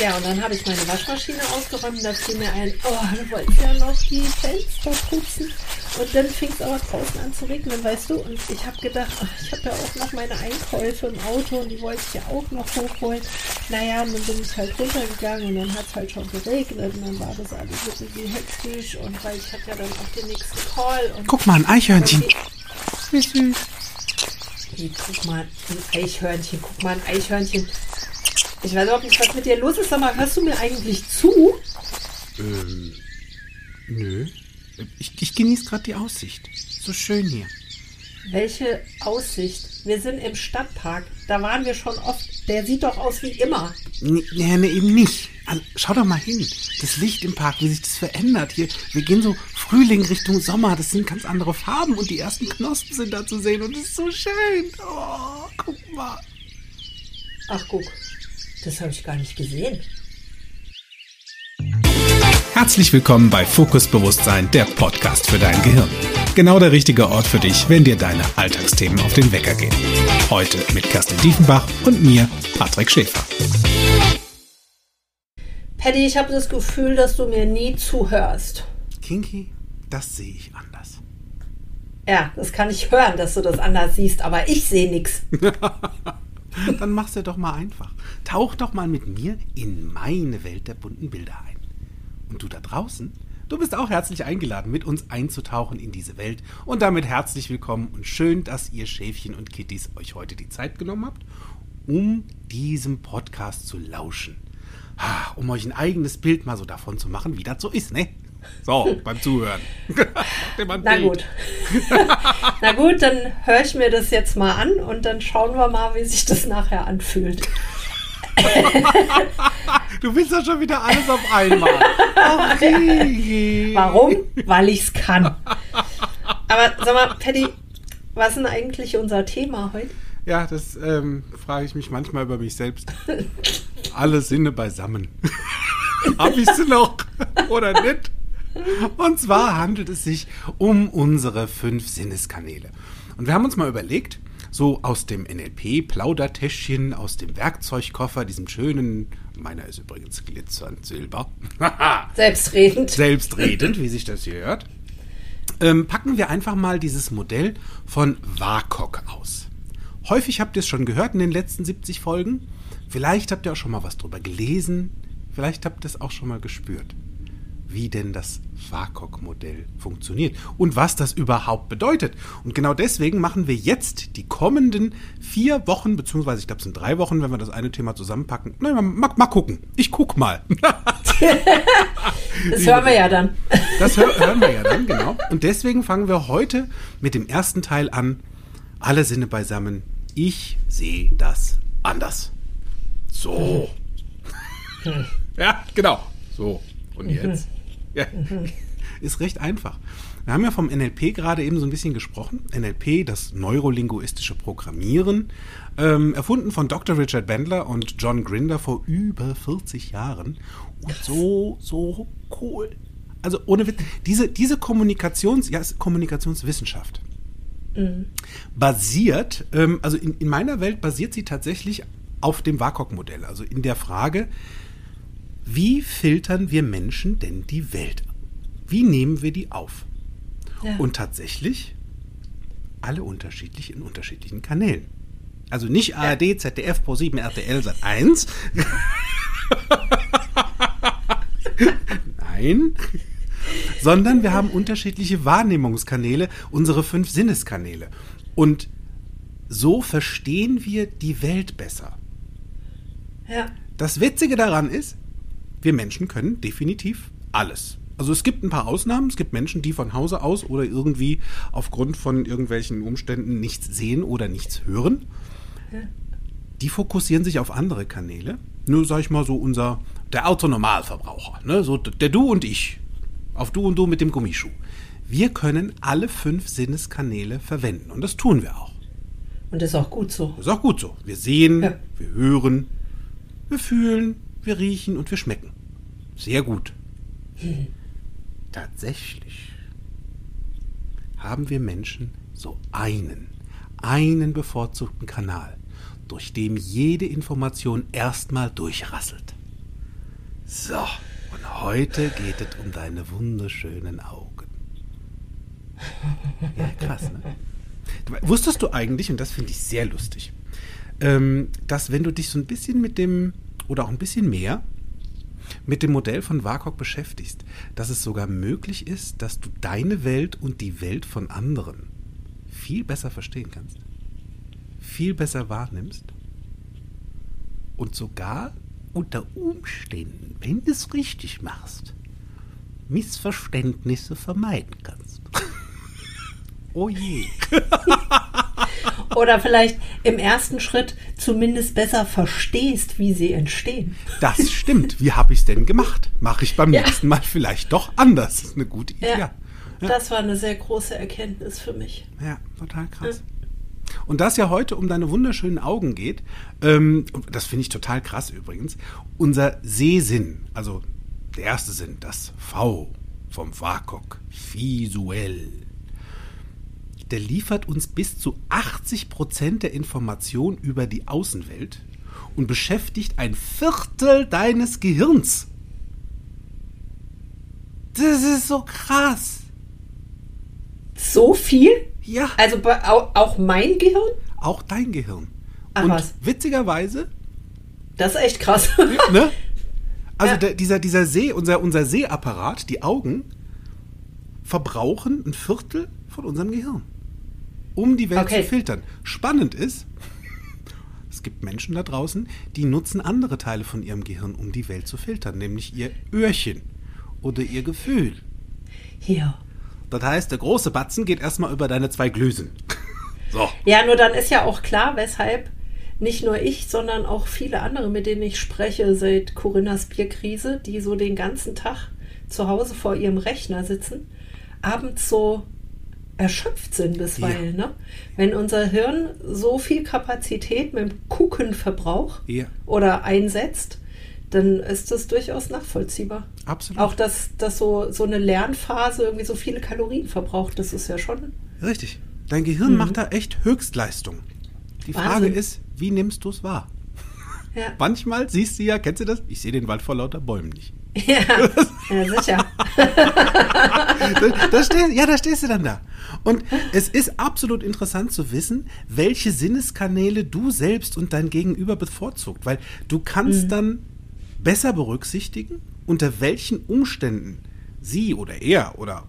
Ja, und dann habe ich meine Waschmaschine ausgeräumt und da fiel mir ein, oh, du wolltest ja noch die Fenster putzen. Und dann fing es aber draußen an zu regnen, weißt du. Und ich habe gedacht, ach, ich habe ja auch noch meine Einkäufe im Auto und die wollte ich ja auch noch hochholen. Naja, und dann bin ich halt runtergegangen und dann hat es halt schon geregnet und dann war das alles irgendwie hektisch und weil ich hatte ja dann auch den nächsten Call. Und Guck mal, ein Eichhörnchen. Wie süß. Guck mal, ein Eichhörnchen, guck mal, ein Eichhörnchen. Ich weiß überhaupt nicht, was mit dir los ist, aber hörst du mir eigentlich zu? Ähm, nö. Ich, ich genieße gerade die Aussicht. So schön hier. Welche Aussicht? Wir sind im Stadtpark. Da waren wir schon oft. Der sieht doch aus wie immer. Nee, nee, nee, eben nicht. Also, schau doch mal hin. Das Licht im Park, wie sich das verändert hier. Wir gehen so Frühling Richtung Sommer. Das sind ganz andere Farben und die ersten Knospen sind da zu sehen und es ist so schön. Oh, guck mal. Ach, guck. Das habe ich gar nicht gesehen. Herzlich willkommen bei Fokus Bewusstsein, der Podcast für dein Gehirn. Genau der richtige Ort für dich, wenn dir deine Alltagsthemen auf den Wecker gehen. Heute mit Kerstin Diefenbach und mir, Patrick Schäfer. Paddy, ich habe das Gefühl, dass du mir nie zuhörst. Kinky, das sehe ich anders. Ja, das kann ich hören, dass du das anders siehst, aber ich sehe nichts. Dann mach's dir doch mal einfach. Tauch doch mal mit mir in meine Welt der bunten Bilder ein. Und du da draußen, du bist auch herzlich eingeladen, mit uns einzutauchen in diese Welt. Und damit herzlich willkommen und schön, dass ihr Schäfchen und Kitties euch heute die Zeit genommen habt, um diesem Podcast zu lauschen. Um euch ein eigenes Bild mal so davon zu machen, wie das so ist, ne? So, beim Zuhören. Na gut. Na gut, dann höre ich mir das jetzt mal an und dann schauen wir mal, wie sich das nachher anfühlt. Du willst doch schon wieder alles auf einmal. Ach. Warum? Weil ich es kann. Aber sag mal, Paddy, was ist denn eigentlich unser Thema heute? Ja, das ähm, frage ich mich manchmal über mich selbst. Alle Sinne beisammen. Hab ich sie noch oder nicht? Und zwar handelt es sich um unsere fünf Sinneskanäle. Und wir haben uns mal überlegt, so aus dem NLP-Plaudertäschchen, aus dem Werkzeugkoffer, diesem schönen, meiner ist übrigens glitzernd silber, Selbstredend. selbstredend, wie sich das hier hört, ähm, packen wir einfach mal dieses Modell von WAKOK aus. Häufig habt ihr es schon gehört in den letzten 70 Folgen. Vielleicht habt ihr auch schon mal was drüber gelesen. Vielleicht habt ihr es auch schon mal gespürt, wie denn das WAKOK-Modell funktioniert und was das überhaupt bedeutet. Und genau deswegen machen wir jetzt die kommenden vier Wochen, beziehungsweise ich glaube es sind drei Wochen, wenn wir das eine Thema zusammenpacken. Nein, mal, mal, mal gucken. Ich guck mal. Das hören wir ja dann. Das hör, hören wir ja dann, genau. Und deswegen fangen wir heute mit dem ersten Teil an. Alle Sinne beisammen. Ich sehe das anders. So. Ja, genau. So. Und jetzt? Ja. Ist recht einfach. Wir haben ja vom NLP gerade eben so ein bisschen gesprochen. NLP, das neurolinguistische Programmieren, ähm, erfunden von Dr. Richard Bandler und John Grinder vor über 40 Jahren. Und so, so cool. Also ohne Witz, diese, diese Kommunikations, ja, ist Kommunikationswissenschaft basiert, ähm, also in, in meiner Welt basiert sie tatsächlich auf dem WAKOK-Modell, also in der Frage, wie filtern wir Menschen denn die Welt? Wie nehmen wir die auf? Ja. Und tatsächlich alle unterschiedlich in unterschiedlichen Kanälen. Also nicht ARD, ZDF, Pro7, RTL, Sat 1. Nein. Sondern wir haben unterschiedliche Wahrnehmungskanäle, unsere fünf Sinneskanäle. Und so verstehen wir die Welt besser. Ja. Das Witzige daran ist, wir Menschen können definitiv alles. Also es gibt ein paar Ausnahmen. Es gibt Menschen, die von Hause aus oder irgendwie aufgrund von irgendwelchen Umständen nichts sehen oder nichts hören. Die fokussieren sich auf andere Kanäle. Nur sag ich mal so unser der Autonormalverbraucher, ne? so der du und ich, auf du und du mit dem Gummischuh. Wir können alle fünf Sinneskanäle verwenden und das tun wir auch. Und das ist auch gut so. Das ist auch gut so. Wir sehen, Ja. wir hören, wir fühlen, wir riechen und wir schmecken. Sehr gut. Tatsächlich haben wir Menschen so einen, einen bevorzugten Kanal, durch den jede Information erstmal durchrasselt. So, und heute geht es um deine wunderschönen Augen. Ja, krass, ne? Wusstest du eigentlich, und das finde ich sehr lustig, ähm, dass wenn du dich so ein bisschen mit dem, oder auch ein bisschen mehr, mit dem Modell von WAKOK beschäftigst, dass es sogar möglich ist, dass du deine Welt und die Welt von anderen viel besser verstehen kannst, viel besser wahrnimmst und sogar unter Umständen, wenn du es richtig machst, Missverständnisse vermeiden kannst. oh je. Oder vielleicht im ersten Schritt zumindest besser verstehst, wie sie entstehen. Das stimmt. Wie habe ich es denn gemacht? Mache ich beim ja. nächsten Mal vielleicht doch anders. Das ist eine gute Idee. Ja. ja. Das war eine sehr große Erkenntnis für mich. Ja, total krass. Und da es ja heute um deine wunderschönen Augen geht, ähm, das finde ich total krass übrigens, unser Sehsinn, also der erste Sinn, das V vom WAKOK, visuell, der liefert uns bis zu 80 Prozent der Information über die Außenwelt und beschäftigt ein Viertel deines Gehirns. Das ist so krass. So viel? Ja. Also auch mein Gehirn? Auch dein Gehirn. Ach, und was? witzigerweise. Das ist echt krass. ne? Also Ja. der, dieser, dieser See, unser, unser Sehapparat, die Augen, verbrauchen ein Viertel von unserem Gehirn. Um die Welt Okay. zu filtern. Spannend ist, es gibt Menschen da draußen, die nutzen andere Teile von ihrem Gehirn, um die Welt zu filtern, nämlich ihr Öhrchen oder ihr Gefühl. Hier. Das heißt, der große Batzen geht erstmal über deine zwei Glüsen. So. Ja, nur dann ist ja auch klar, weshalb nicht nur ich, sondern auch viele andere, mit denen ich spreche seit Corinnas Bierkrise, die so den ganzen Tag zu Hause vor ihrem Rechner sitzen, abends so erschöpft sind bisweilen. Ne? Wenn unser Hirn so viel Kapazität mit dem Gucken verbraucht Ja. oder einsetzt, dann ist das durchaus nachvollziehbar. Absolut. Auch dass, dass so, so eine Lernphase irgendwie so viele Kalorien verbraucht, das ist ja schon. Richtig. Dein Gehirn macht da echt Höchstleistung. Die Frage Mhm. Wahnsinn. ist, wie nimmst du es wahr? Ja, Manchmal siehst du ja, kennst du das? Ich sehe den Wald vor lauter Bäumen nicht. ja, ja sicher. Da, stehst, ja, da stehst du dann da. Und es ist absolut interessant zu wissen, welche Sinneskanäle du selbst und dein Gegenüber bevorzugt, weil du kannst dann besser berücksichtigen, unter welchen Umständen sie oder er oder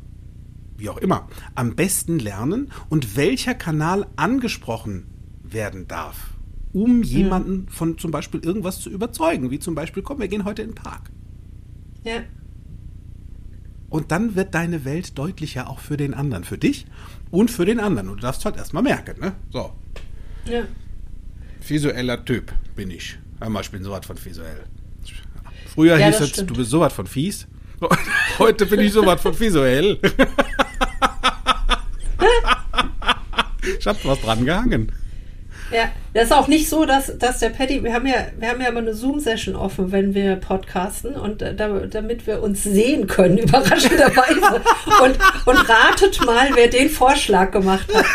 wie auch immer am besten lernen und welcher Kanal angesprochen werden darf, um jemanden von zum Beispiel irgendwas zu überzeugen, wie zum Beispiel, komm, wir gehen heute in den Park. Ja. Und dann wird deine Welt deutlicher auch für den anderen, für dich und für den anderen. Und du darfst halt erstmal merken, ne? So, ja. visueller Typ bin ich. Hör mal, ich bin sowas von visuell. Früher Ja, hieß es, du bist sowas von fies. Heute bin ich sowas von visuell. ich hab was dran gehangen. Ja, das ist auch nicht so, dass, dass der Paddy, wir haben ja, wir haben ja immer eine Zoom-Session offen, wenn wir podcasten und äh, da, damit wir uns sehen können, überraschenderweise. Und, und ratet mal, wer den Vorschlag gemacht hat.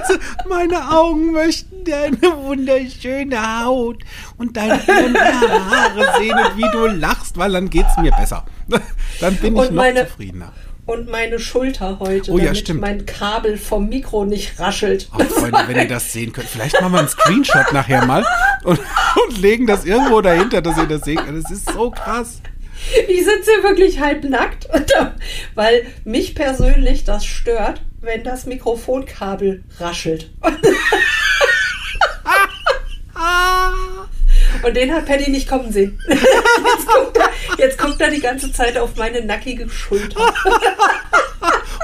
Also, meine Augen möchten deine wunderschöne Haut und deine Haare sehen und wie du lachst, weil dann geht's mir besser. Dann bin ich Und noch meine- zufriedener. Und meine Schulter heute, Oh ja, damit stimmt. mein Kabel vom Mikro nicht raschelt. Ach, Freunde, wenn ihr das sehen könnt, vielleicht machen wir einen Screenshot nachher mal und, und legen das irgendwo dahinter, dass ihr das sehen könnt. Das ist so krass. Ich sitze hier wirklich halb nackt, und da- weil mich persönlich das stört, wenn das Mikrofonkabel raschelt. Und den hat Paddy nicht kommen sehen. Jetzt guckt, er, jetzt guckt er die ganze Zeit auf meine nackige Schulter.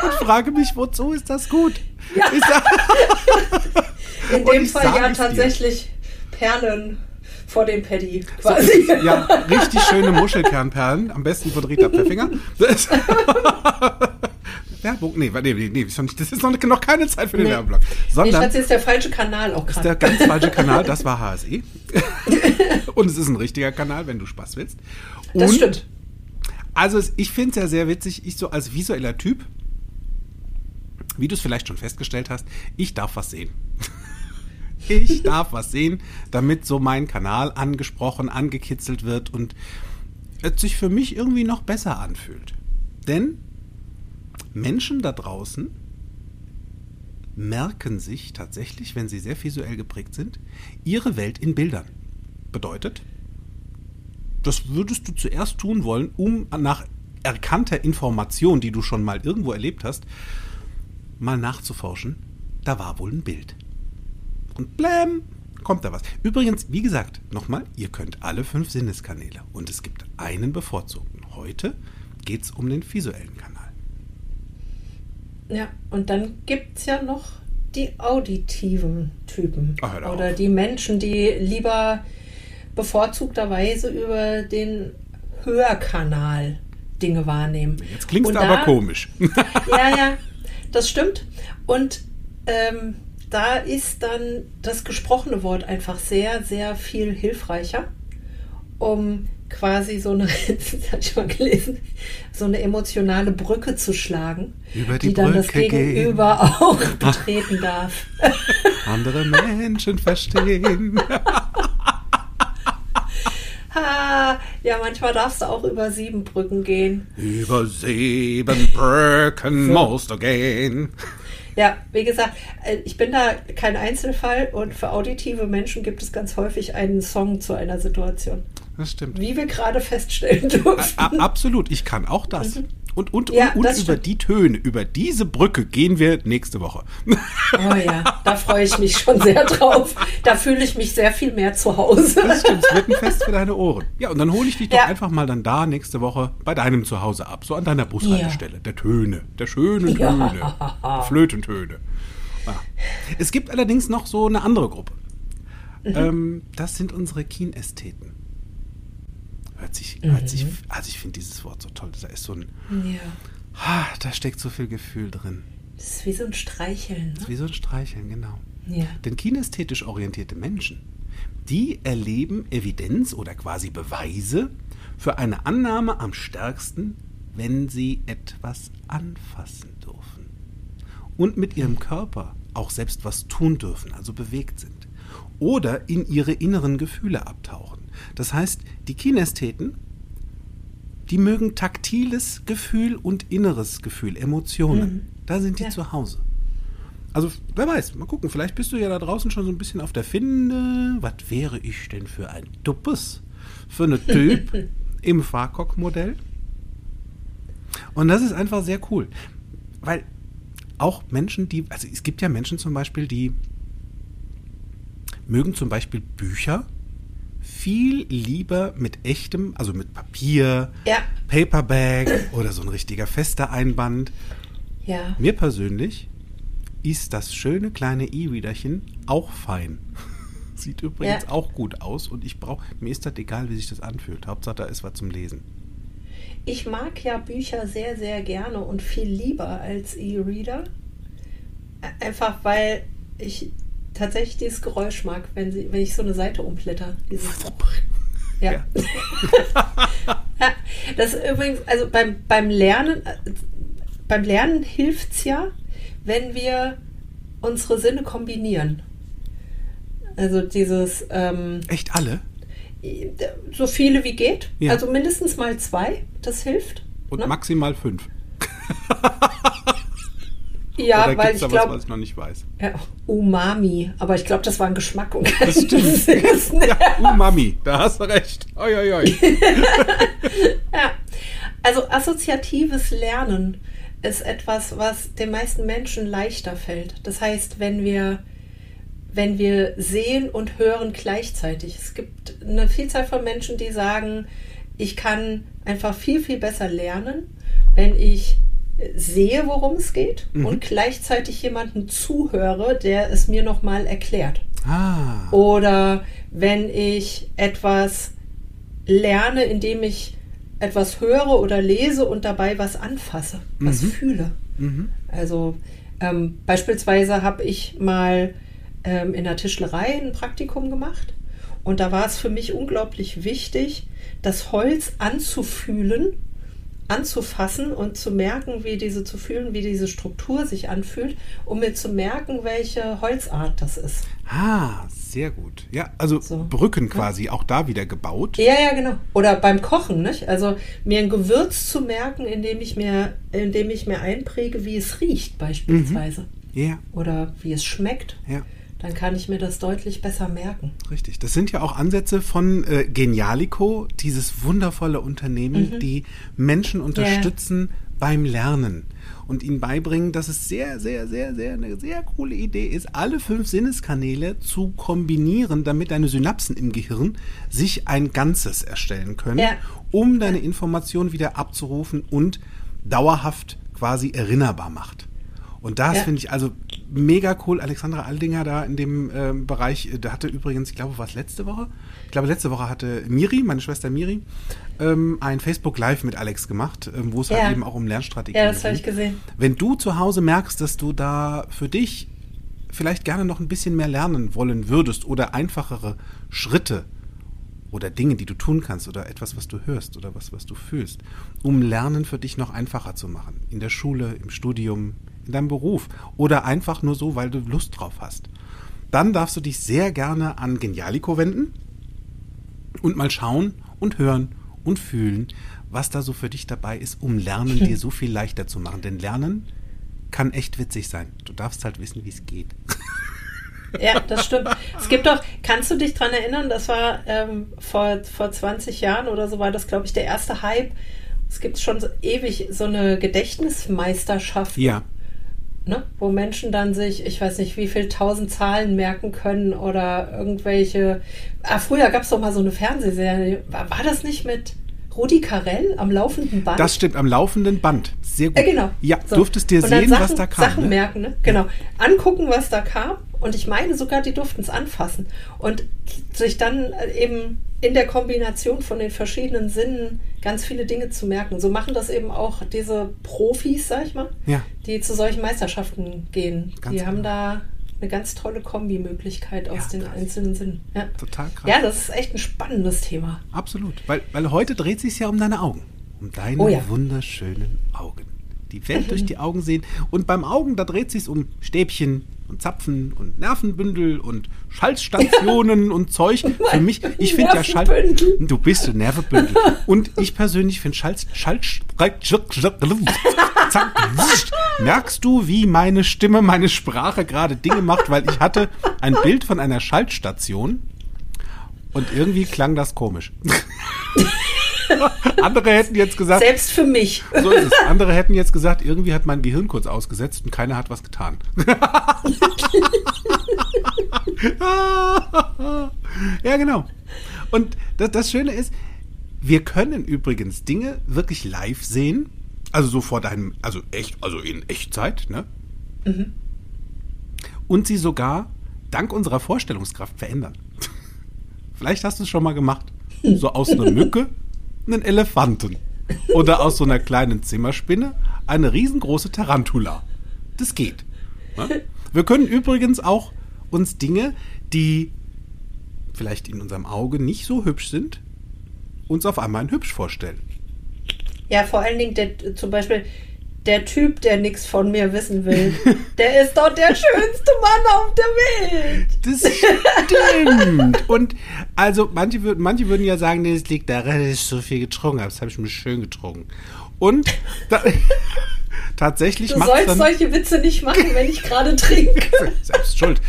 Und frage mich, wozu ist das gut? Ja. Ich sag, In dem Fall ja es dir. tatsächlich Perlen vor dem Paddy quasi. ja, richtig schöne Muschelkernperlen, am besten von Rita Pfeffinger. Werbung? Nee, nee, nee, nee, das ist noch, noch keine Zeit für den Nee. Werbeblock. Nee, Sondern Schatz, ist der falsche Kanal auch Das ist der gerade. ganz falsche Kanal, das war HSE. Und es ist ein richtiger Kanal, wenn du Spaß willst. Und Das stimmt. Also es, ich finde es ja sehr witzig, ich so als visueller Typ, wie du es vielleicht schon festgestellt hast, ich darf was sehen. Ich darf was sehen, damit so mein Kanal angesprochen, angekitzelt wird und es sich für mich irgendwie noch besser anfühlt. Denn Menschen da draußen merken sich tatsächlich, wenn sie sehr visuell geprägt sind, ihre Welt in Bildern. Bedeutet, das würdest du zuerst tun wollen, um nach erkannter Information, die du schon mal irgendwo erlebt hast, mal nachzuforschen. Da war wohl ein Bild. Und bläm, kommt da was. Übrigens, wie gesagt, nochmal, ihr könnt alle fünf Sinneskanäle und es gibt einen bevorzugten. Heute geht es um den visuellen Kanal. Ja, und dann gibt es ja noch die auditiven Typen. Ach, hör Oder auf. die Menschen, die lieber bevorzugterweise über den Hörkanal Dinge wahrnehmen. Jetzt klingst Und du aber komisch. Ja, ja, das stimmt. Und ähm, da ist dann das gesprochene Wort einfach sehr, sehr viel hilfreicher, um quasi so eine, das hab ich mal gelesen, so eine emotionale Brücke zu schlagen, Über die dann das Brücke gehen. Gegenüber auch betreten darf. Andere Menschen verstehen. Ha, ja, manchmal darfst du auch über sieben Brücken gehen. Über sieben Brücken So. musst du gehen. Ja, wie gesagt, äh, ich bin da kein Einzelfall und für auditive Menschen gibt es ganz häufig einen Song zu einer Situation. Das stimmt. Wie wir gerade feststellen durften. A absolut, ich kann auch das. Und, und, Mhm. Ja, und, und über stimmt. die Töne, über diese Brücke gehen wir nächste Woche. Oh ja, da freue ich mich schon sehr drauf. Da fühle ich mich sehr viel mehr zu Hause. Das stimmt, es wird ein Fest für deine Ohren. Ja, und dann hole ich dich doch Ja. einfach mal dann da nächste Woche bei deinem Zuhause ab, so an deiner Bushaltestelle. Der Töne, der schönen Ja. Töne, der Flötentöne. Ja. Es gibt allerdings noch so eine andere Gruppe. Mhm. Ähm, das sind unsere Kinästheten. Hört sich, Mhm. hört sich, also ich finde dieses Wort so toll. Da ist so ein, Ja, ah, da steckt so viel Gefühl drin. das ist wie so ein Streicheln. Ne? Wie so ein Streicheln, genau. Ja. Denn kinästhetisch orientierte Menschen, die erleben Evidenz oder quasi Beweise für eine Annahme am stärksten, wenn sie etwas anfassen dürfen. Und mit ihrem Körper auch selbst was tun dürfen, also bewegt sind. Oder in ihre inneren Gefühle abtauchen. Das heißt, die Kinästheten, die mögen taktiles Gefühl und inneres Gefühl, Emotionen. Da sind die Ja. zu Hause. Also, wer weiß, mal gucken, vielleicht bist du ja da draußen schon so ein bisschen auf der Finde. Was wäre ich denn für ein Duppes? Für eine Typ im Farcock-Modell. Und das ist einfach sehr cool. Weil auch Menschen, die, also es gibt ja Menschen zum Beispiel, die mögen zum Beispiel Bücher viel lieber mit echtem, also mit Papier, Ja. Paperback oder so ein richtiger fester Einband. Ja. Mir persönlich ist das schöne kleine E-Readerchen auch fein. Sieht übrigens Ja. auch gut aus und ich brauche, mir ist das egal, wie sich das anfühlt. Hauptsache, da ist was zum Lesen. Ich mag ja Bücher sehr, sehr gerne und viel lieber als E-Reader. Ä- Einfach weil ich tatsächlich dieses Geräusch mag, wenn, sie, wenn ich so eine Seite umblätter. Dieses ja. Ja. ja. Das ist übrigens, also beim, beim Lernen, äh, beim Lernen hilft es ja, wenn wir unsere Sinne kombinieren. Also dieses ähm, Echt alle? so viele wie geht. Ja. Also mindestens mal zwei, das hilft. Und ne? maximal fünf. Ja, Oder weil ich glaube, was ich noch nicht weiß? ja, Umami, aber ich glaube, das war ein Geschmack und kein Das stimmt. Ja, Umami, da hast du recht. Oi, oi, oi. Ja, also assoziatives Lernen ist etwas, was den meisten Menschen leichter fällt. Das heißt, wenn wir, wenn wir sehen und hören gleichzeitig. Es gibt eine Vielzahl von Menschen, die sagen, ich kann einfach viel, viel besser lernen, wenn ich sehe, worum es geht und gleichzeitig jemanden zuhöre, der es mir nochmal erklärt. Ah, Oder wenn ich etwas lerne, indem ich etwas höre oder lese und dabei was anfasse, was fühle. Also ähm, beispielsweise habe ich mal ähm, in der Tischlerei ein Praktikum gemacht und da war es für mich unglaublich wichtig, das Holz anzufühlen, anzufassen und zu merken, wie diese zu fühlen, wie diese Struktur sich anfühlt, um mir zu merken, welche Holzart das ist. Ah, sehr gut. Ja, also So. Brücken quasi auch da wieder gebaut. Ja, ja, genau. Oder beim Kochen, nicht? Also mir ein Gewürz zu merken, indem ich mir, indem ich mir einpräge, wie es riecht, beispielsweise. Ja, Oder wie es schmeckt. ja. Dann kann ich mir das deutlich besser merken. Richtig. Das sind ja auch Ansätze von äh, Genialico, dieses wundervolle Unternehmen, die Menschen unterstützen beim Lernen und ihnen beibringen, dass es sehr, sehr, sehr, sehr eine sehr coole Idee ist, alle fünf Sinneskanäle zu kombinieren, damit deine Synapsen im Gehirn sich ein Ganzes erstellen können, Ja. um deine Information wieder abzurufen und dauerhaft quasi erinnerbar macht. Und das Ja. finde ich also mega cool. Alexandra Aldinger da in dem ähm, Bereich, äh, da hatte übrigens, ich glaube, war es letzte Woche? Ich glaube, letzte Woche hatte Miri, meine Schwester Miri, ähm, ein Facebook Live mit Alex gemacht, ähm, wo es Ja. halt eben auch um Lernstrategien Ja, das habe ich gesehen. Wenn du zu Hause merkst, dass du da für dich vielleicht gerne noch ein bisschen mehr lernen wollen würdest oder einfachere Schritte oder Dinge, die du tun kannst oder etwas, was du hörst oder was, was du fühlst, um Lernen für dich noch einfacher zu machen. In der Schule, im Studium, in deinem Beruf oder einfach nur so, weil du Lust drauf hast. Dann darfst du dich sehr gerne an Genialico wenden und mal schauen und hören und fühlen, was da so für dich dabei ist, um Lernen dir so viel leichter zu machen. Denn Lernen kann echt witzig sein. Du darfst halt wissen, wie es geht. Ja, das stimmt. Es gibt doch, kannst du dich dran erinnern, das war ähm, vor, vor 20 Jahren oder so war das, glaube ich, der erste Hype. Es gibt schon so ewig so eine Gedächtnismeisterschaft, Ja, ne? wo Menschen dann sich, ich weiß nicht, wie viel tausend Zahlen merken können oder irgendwelche. Ah, früher gab es doch mal so eine Fernsehserie. War, war das nicht mit Rudi Carell am laufenden Band? das stimmt am laufenden Band. Sehr gut. Ja, genau. Ja, So. durftest dir sehen, Sachen, was da kam. Sachen ne? merken, ne? Genau. Angucken, was da kam. Und ich meine sogar, die durften es anfassen. Und sich dann äh, eben in der Kombination von den verschiedenen Sinnen ganz viele Dinge zu merken. So machen das eben auch diese Profis, sag ich mal, Ja. die zu solchen Meisterschaften gehen. Ganz die haben genau. da eine ganz tolle Kombimöglichkeit aus Ja, den krass. einzelnen Sinnen. Ja. Total krass. ja, das ist echt ein spannendes Thema. Absolut. Weil, weil heute dreht sich ja um deine Augen. Um deine Oh ja. wunderschönen Augen. Die Welt durch die Augen sehen. Und beim Augen, da dreht sich um Stäbchen und Zapfen und Nervenbündel und Schaltstationen und Zeug. Für mich, ich finde ja Schalt. Du bist ein Nervenbündel. Und ich persönlich finde Schalt. Schalt. Zack. Merkst du, wie meine Stimme, meine Sprache gerade Dinge macht? Weil ich hatte ein Bild von einer Schaltstation und irgendwie klang das komisch. Andere hätten jetzt gesagt, Selbst für mich. so ist es. Andere hätten jetzt gesagt, irgendwie hat mein Gehirn kurz ausgesetzt und keiner hat was getan. ja, genau. Und das, das Schöne ist, wir können übrigens Dinge wirklich live sehen. Also so vor deinem, also echt, also in Echtzeit, ne? Und sie sogar dank unserer Vorstellungskraft verändern. Vielleicht hast du es schon mal gemacht. So aus einer Mücke einen Elefanten. Oder aus so einer kleinen Zimmerspinne eine riesengroße Tarantula. Das geht. Ne? Wir können übrigens auch uns Dinge, die vielleicht in unserem Auge nicht so hübsch sind, uns auf einmal ein hübsch vorstellen. Ja, vor allen Dingen der, zum Beispiel der Typ, der nichts von mir wissen will, der ist doch der schönste Mann auf der Welt. Das stimmt. Und also manche würden, manche würden ja sagen, nee, das liegt daran, dass ich so viel getrunken habe. Das habe ich mir schön getrunken. Und da, tatsächlich Du sollst dann solche Witze nicht machen, wenn ich gerade trinke. selbst schuld.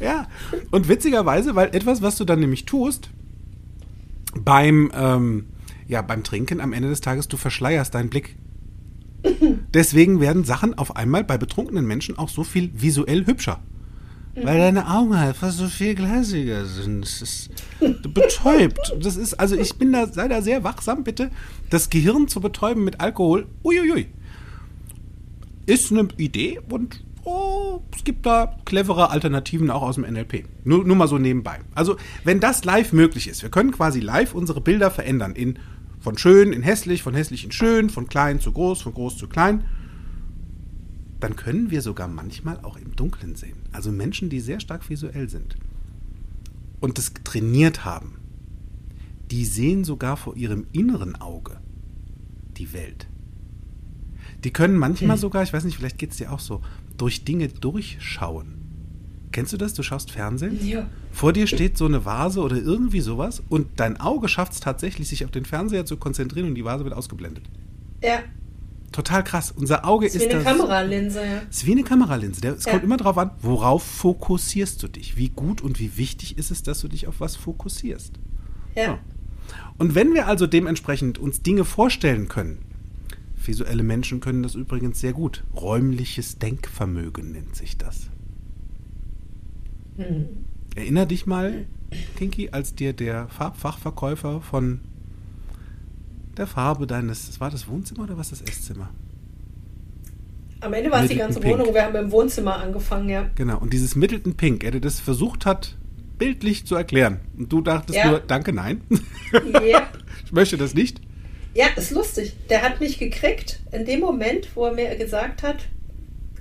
ja. Und witzigerweise, weil etwas, was du dann nämlich tust, beim, ähm, ja, beim Trinken am Ende des Tages, du verschleierst deinen Blick. Deswegen werden Sachen auf einmal bei betrunkenen Menschen auch so viel visuell hübscher. Weil deine Augen fast so viel gleisiger sind. Es ist betäubt. Das ist, also ich bin da, sei da sehr wachsam, bitte. Das Gehirn zu betäuben mit Alkohol, uiuiui. Ist eine Idee und oh, es gibt da clevere Alternativen auch aus dem NLP. Nur, nur mal so nebenbei. Also, wenn das live möglich ist, wir können quasi live unsere Bilder verändern. In, von schön in hässlich, von hässlich in schön, von klein zu groß, von groß zu klein. Dann können wir sogar manchmal auch im Dunkeln sehen. Also Menschen, die sehr stark visuell sind und das trainiert haben, die sehen sogar vor ihrem inneren Auge die Welt. Die können manchmal Hm. sogar, ich weiß nicht, vielleicht geht es dir auch so, durch Dinge durchschauen. Kennst du das? Du schaust Fernsehen? Ja. Vor dir steht so eine Vase oder irgendwie sowas und dein Auge schafft es tatsächlich, sich auf den Fernseher zu konzentrieren und die Vase wird ausgeblendet. Ja, Total krass. Unser Auge ist ist, wie eine da so- Kameralinse, ja. ist wie eine Kameralinse. Es Ja. kommt immer darauf an, worauf fokussierst du dich? Wie gut und wie wichtig ist es, dass du dich auf was fokussierst? Ja. Ja. Und wenn wir also dementsprechend uns Dinge vorstellen können, visuelle Menschen können das übrigens sehr gut. Räumliches Denkvermögen nennt sich das. Hm. Erinner dich mal, Kinky, als dir der Farbfachverkäufer von der Farbe deines, war das Wohnzimmer oder was das Esszimmer? Am Ende war es die ganze Pink. Wohnung. Wir haben im Wohnzimmer angefangen, ja. Genau, und dieses Middleton Pink, er dir das versucht hat, bildlich zu erklären. Und du dachtest Ja. nur, danke, nein. Ja. ich möchte das nicht. Ja, ist lustig. Der hat mich gekriegt in dem Moment, wo er mir gesagt hat,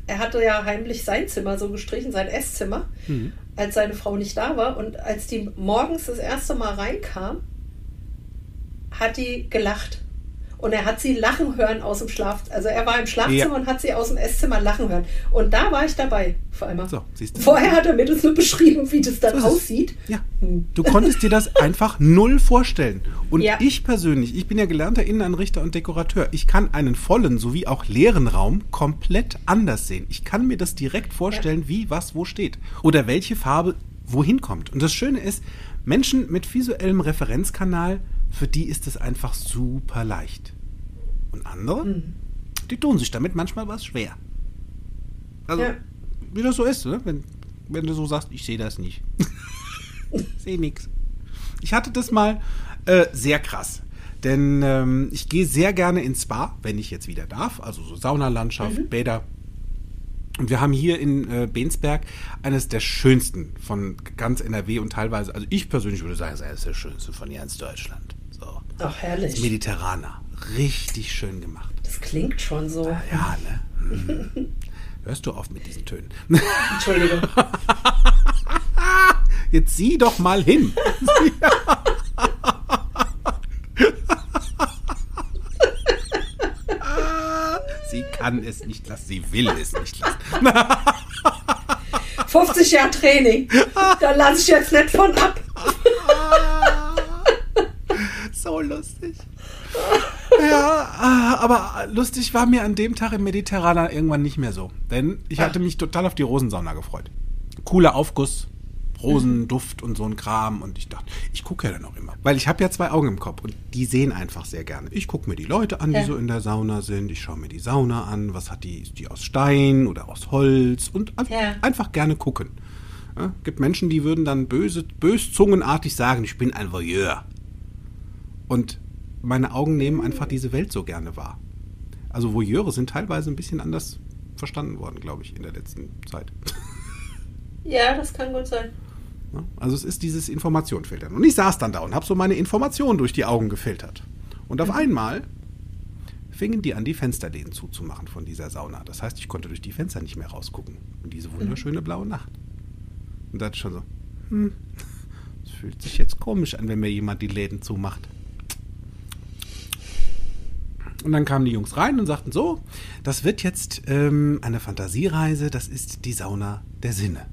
er hatte ja heimlich sein Zimmer so gestrichen, sein Esszimmer, Mhm. als seine Frau nicht da war. Und als die morgens das erste Mal reinkam, hat die gelacht. Und er hat sie lachen hören aus dem Schlafzimmer. Also er war im Schlafzimmer Ja. und hat sie aus dem Esszimmer lachen hören. Und da war ich dabei, vor allem. So, siehst du. Vorher hat er mir das nur beschrieben, wie das dann So aussieht. Ja. Hm. Du konntest dir das einfach null vorstellen. Und Ja. ich persönlich, ich bin ja gelernter Innenanrichter und Dekorateur. Ich kann einen vollen sowie auch leeren Raum komplett anders sehen. Ich kann mir das direkt vorstellen, wie was wo steht. Oder welche Farbe wohin kommt. Und das Schöne ist, Menschen mit visuellem Referenzkanal, für die ist es einfach super leicht. Und andere, Hm. die tun sich damit manchmal was schwer. Also, Ja. wie das so ist, ne? wenn, wenn du so sagst, ich sehe das nicht. sehe nichts. Ich hatte das mal äh, sehr krass. Denn ähm, ich gehe sehr gerne ins Spa, wenn ich jetzt wieder darf. Also so Saunalandschaft, Bäder. Und wir haben hier in äh, Bensberg eines der schönsten von ganz NRW und teilweise, also ich persönlich würde sagen, es ist das schönste von ganz Deutschland. So. Ach, Das herrlich. Mediterraner. Richtig schön gemacht. Das klingt schon so. Ja, ne? Mhm. Hörst du auf mit diesen Tönen? Entschuldigung. Jetzt sieh doch mal hin. sie kann es nicht lassen, sie will es nicht lassen. 50 Jahre Training. Da lasse ich jetzt nicht von ab. So lustig. Ja, ah, aber lustig war mir an dem Tag im Mediterraner irgendwann nicht mehr so. Denn ich hatte mich total auf die Rosensauna gefreut. Cooler Aufguss, Rosenduft und so ein Kram. Und ich dachte, ich gucke ja dann auch immer. Weil ich habe ja zwei Augen im Kopf und die sehen einfach sehr gerne. Ich gucke mir die Leute an, die Ja. so in der Sauna sind. Ich schaue mir die Sauna an. Was hat die? Ist die aus Stein oder aus Holz? Und Ja. einfach gerne gucken. Ja, gibt Menschen, die würden dann böse, böszungenartig sagen, ich bin ein Voyeur. Und meine Augen nehmen einfach diese Welt so gerne wahr. Also Voyeure sind teilweise ein bisschen anders verstanden worden, glaube ich, in der letzten Zeit. Ja, das kann gut sein. Also es ist dieses Informationfiltern. Und ich saß dann da und habe so meine Informationen durch die Augen gefiltert. Und auf einmal fingen die an, die Fensterläden zuzumachen von dieser Sauna. Das heißt, ich konnte durch die Fenster nicht mehr rausgucken. In diese wunderschöne blaue Nacht. Und da hatte ich schon so, hm, es fühlt sich jetzt komisch an, wenn mir jemand die Läden zumacht. Und dann kamen die Jungs rein und sagten so, das wird jetzt ähm, eine Fantasiereise, das ist die Sauna der Sinne.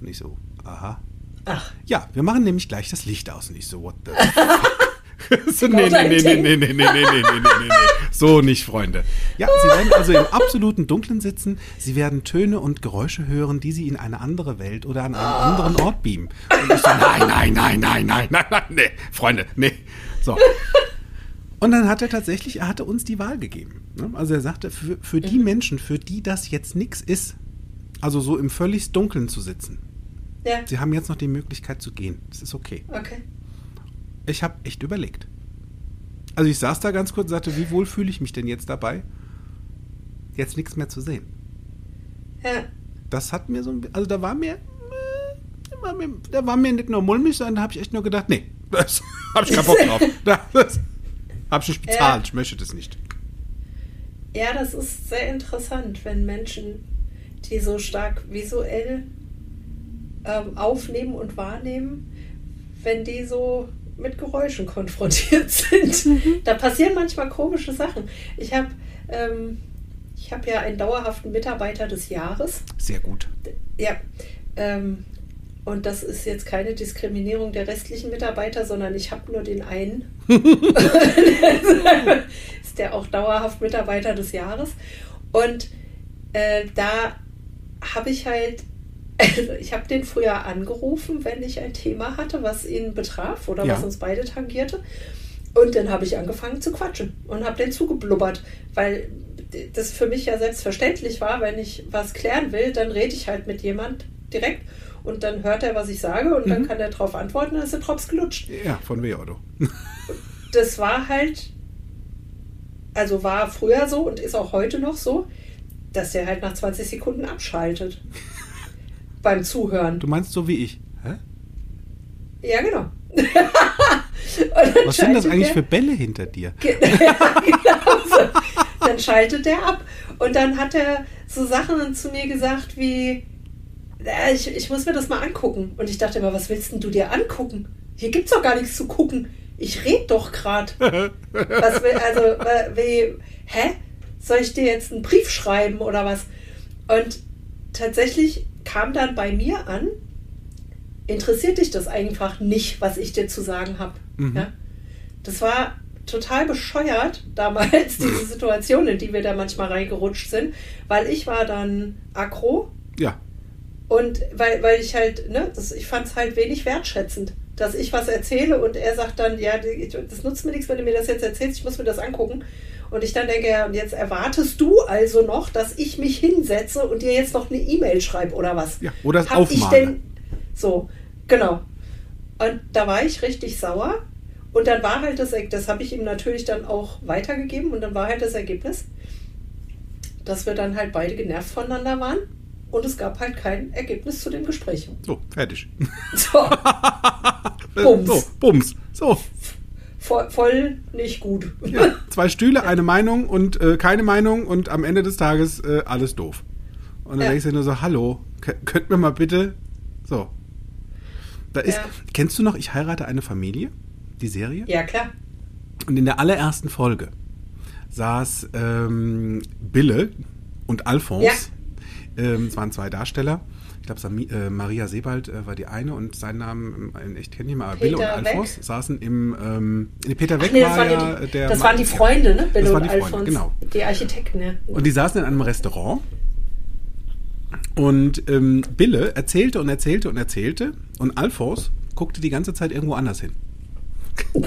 Und ich so, aha. Ach, Ja, wir machen nämlich gleich das Licht aus. Und ich so, what the so, nee, nee, nee, nee, nee, nee, nee, nee, nee, nee, nee, nee. So nicht, Freunde. Ja, Sie werden also im absoluten Dunklen sitzen. Sie werden Töne und Geräusche hören, die Sie in eine andere Welt oder an einen anderen Ort beamen. Und ich so, nein, nein, nein, nein, nein, nein, nein, nee, Freunde, nee. So. Und dann hat er tatsächlich, er hatte uns die Wahl gegeben. ne? Also er sagte, für, für die Menschen, für die das jetzt nichts ist, also so im völlig Dunkeln zu sitzen, ja. Sie haben jetzt noch die Möglichkeit zu gehen. Das ist okay. Okay. Ich habe echt überlegt. Also ich saß da ganz kurz und sagte, wie wohl fühle ich mich denn jetzt dabei, jetzt nichts mehr zu sehen. Ja. Das hat mir so ein also da war mir, äh, war mir da war mir nicht nur mulmig, sondern da habe ich echt nur gedacht, nee, das habe ich keinen Bock drauf. Da- Das habe ich nicht bezahlt, Ja. ich möchte das nicht. ja, das ist sehr interessant, wenn Menschen, die so stark visuell ähm, aufnehmen und wahrnehmen, wenn die so mit Geräuschen konfrontiert sind. Da passieren manchmal komische Sachen. Ich habe ähm, ich habe ja einen dauerhaften Mitarbeiter des Jahres. Sehr gut. Ja. Ähm, und das ist jetzt keine Diskriminierung der restlichen Mitarbeiter, sondern ich habe nur den einen. ist der auch dauerhaft Mitarbeiter des Jahres. Und äh, da habe ich halt, also ich habe den früher angerufen, wenn ich ein Thema hatte, was ihn betraf oder Ja. was uns beide tangierte. Und dann habe ich angefangen zu quatschen und habe den zugeblubbert, weil das für mich ja selbstverständlich war, wenn ich was klären will, dann rede ich halt mit jemand direkt und dann hört er, was ich sage und dann kann er darauf antworten, dann ist der Drops gelutscht. Ja, von Weodo. Das war halt, also war früher so und ist auch heute noch so, dass der halt nach 20 Sekunden abschaltet beim Zuhören. Du meinst so wie ich. Hä? Ja, genau. Was sind das eigentlich der- für Bälle hinter dir? Genau so. Dann schaltet der ab. Und dann hat er so Sachen zu mir gesagt wie, "Ja, ich, ich muss mir das mal angucken. Und ich dachte immer, was willst denn du dir angucken? Hier gibt's doch gar nichts zu gucken. Ich red doch gerade. Was will, also, äh, wie, hä? Soll ich dir jetzt einen Brief schreiben oder was? Und tatsächlich kam dann bei mir an, interessiert dich das einfach nicht, was ich dir zu sagen habe. Mhm. Ja? Das war total bescheuert damals, diese Situation, in die wir da manchmal reingerutscht sind, weil ich war dann aggro Ja. Und weil, weil ich halt, ne, das, ich fand es halt wenig wertschätzend, dass ich was erzähle und er sagt dann, ja, das nutzt mir nichts, wenn du mir das jetzt erzählst, ich muss mir das angucken. Und ich dann denke, ja, und jetzt erwartest du also noch, dass ich mich hinsetze und dir jetzt noch eine E-Mail schreibe oder was? Ja, oder es Hab ich aufmale. denn so, genau. Und da war ich richtig sauer. Und dann war halt das, das habe ich ihm natürlich dann auch weitergegeben und dann war halt das Ergebnis, dass wir dann halt beide genervt voneinander waren und es gab halt kein Ergebnis zu dem Gespräch. So, fertig. So, Bums. So, Bums. So, voll, voll nicht gut. ja. zwei Stühle, eine Meinung und äh, keine Meinung und am Ende des Tages äh, alles doof. Und dann Ja. denkst du nur so, hallo, könnt mir mal bitte. So. Da ist, Ja. kennst du noch, ich heirate eine Familie? Die Serie? Ja, klar. Und in der allerersten Folge saß ähm, Bille und Alphonse. Ähm, es waren zwei Darsteller. Ich glaube, äh, Maria Sebald äh, war die eine und sein Name, äh, ich kenne ihn mal, aber Bille und? Alphonse saßen im. Ähm, nee, Peter Weck nee, das, war waren ja die, der. das Mann- waren die Freunde, ne? Bill Das waren und die Freunde, Alfons. genau. Die Architekten, ja. Und die saßen in einem Restaurant. Und ähm, Bille erzählte und erzählte und erzählte. Und Alphonse guckte die ganze Zeit irgendwo anders hin.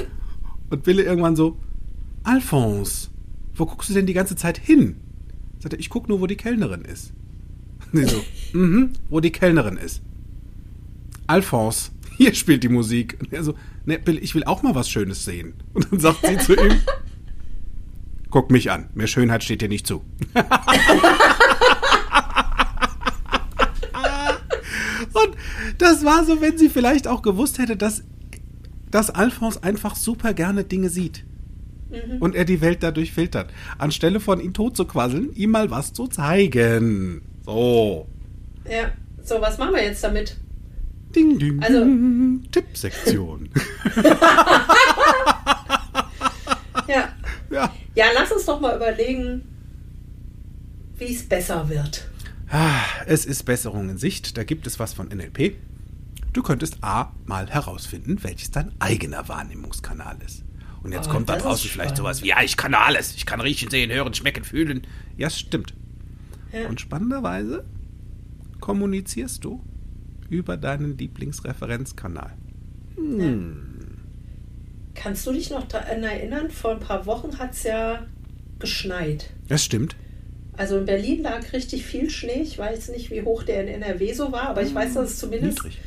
Und Bille irgendwann so: Alphonse, wo guckst du denn die ganze Zeit hin? Sagt er: Ich guck nur, wo die Kellnerin ist. Und sie so: Mhm, wo die Kellnerin ist. Alphonse, hier spielt die Musik. Und er so: Ne, Bille, ich will auch mal was Schönes sehen. Und dann sagt sie zu ihm: Guck mich an, mehr Schönheit steht dir nicht zu. Und das war so, wenn sie vielleicht auch gewusst hätte, dass, dass Alphonse einfach super gerne Dinge sieht. Und er die Welt dadurch filtert. Anstelle von ihn tot zu quasseln, ihm mal was zu zeigen. So. Ja. So, was machen wir jetzt damit? Ding, ding, Also-. Tippsektion. Ja. ja. Ja, lass uns doch mal überlegen, wie es besser wird. Ah, Es ist Besserung in Sicht. Da gibt es was von NLP. Du könntest A mal herausfinden, welches dein eigener Wahrnehmungskanal ist. Und jetzt Oh, kommt da draußen vielleicht sowas wie, ja, ich kann alles. Ich kann riechen, sehen, hören, schmecken, fühlen. Ja, es stimmt. Ja. Und spannenderweise kommunizierst du über deinen Lieblingsreferenzkanal. Kannst du dich noch daran erinnern? Vor ein paar Wochen hat es ja geschneit. Das stimmt. Also in Berlin lag richtig viel Schnee. Ich weiß nicht, wie hoch der in NRW so war, aber ich weiß, dass es zumindest Niedrig.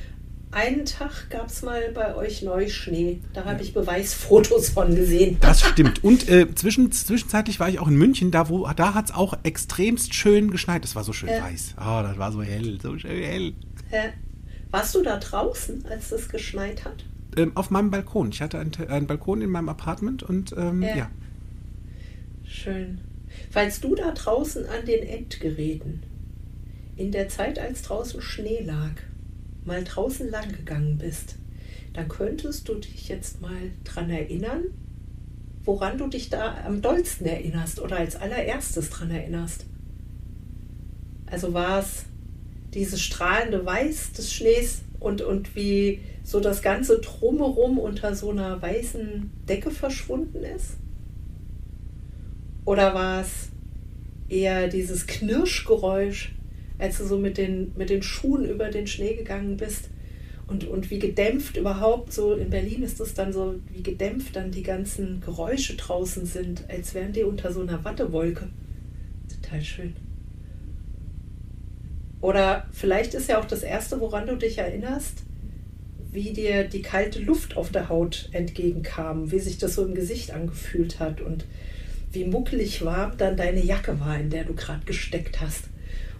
Einen Tag gab es mal bei euch Neuschnee. Da habe ich Beweisfotos von gesehen. Das stimmt. Und äh, zwischen, zwischenzeitlich war ich auch in München, da, wo, da hat es auch extremst schön geschneit. Es war so schön Ja. weiß. Ah, das war so hell, so schön hell. Hä? Warst du da draußen, als es geschneit hat? Ähm, auf meinem Balkon. Ich hatte einen, einen Balkon in meinem Apartment und ähm, Ja. ja. Schön. Falls du da draußen an den Endgeräten in der Zeit, als draußen Schnee lag, mal draußen lang gegangen bist, dann könntest du dich jetzt mal dran erinnern, woran du dich da am dollsten erinnerst oder als allererstes dran erinnerst. Also war es dieses strahlende Weiß des Schnees und, und wie so das ganze Drumherum unter so einer weißen Decke verschwunden ist? Oder war es eher dieses Knirschgeräusch, als du so mit den, mit den Schuhen über den Schnee gegangen bist? Und, und wie gedämpft überhaupt, so in Berlin ist es dann so, wie gedämpft dann die ganzen Geräusche draußen sind, als wären die unter so einer Wattewolke. Total schön. Oder vielleicht ist ja auch das Erste, woran du dich erinnerst, wie dir die kalte Luft auf der Haut entgegenkam, wie sich das so im Gesicht angefühlt hat und wie muckelig warm dann deine Jacke war, in der du gerade gesteckt hast.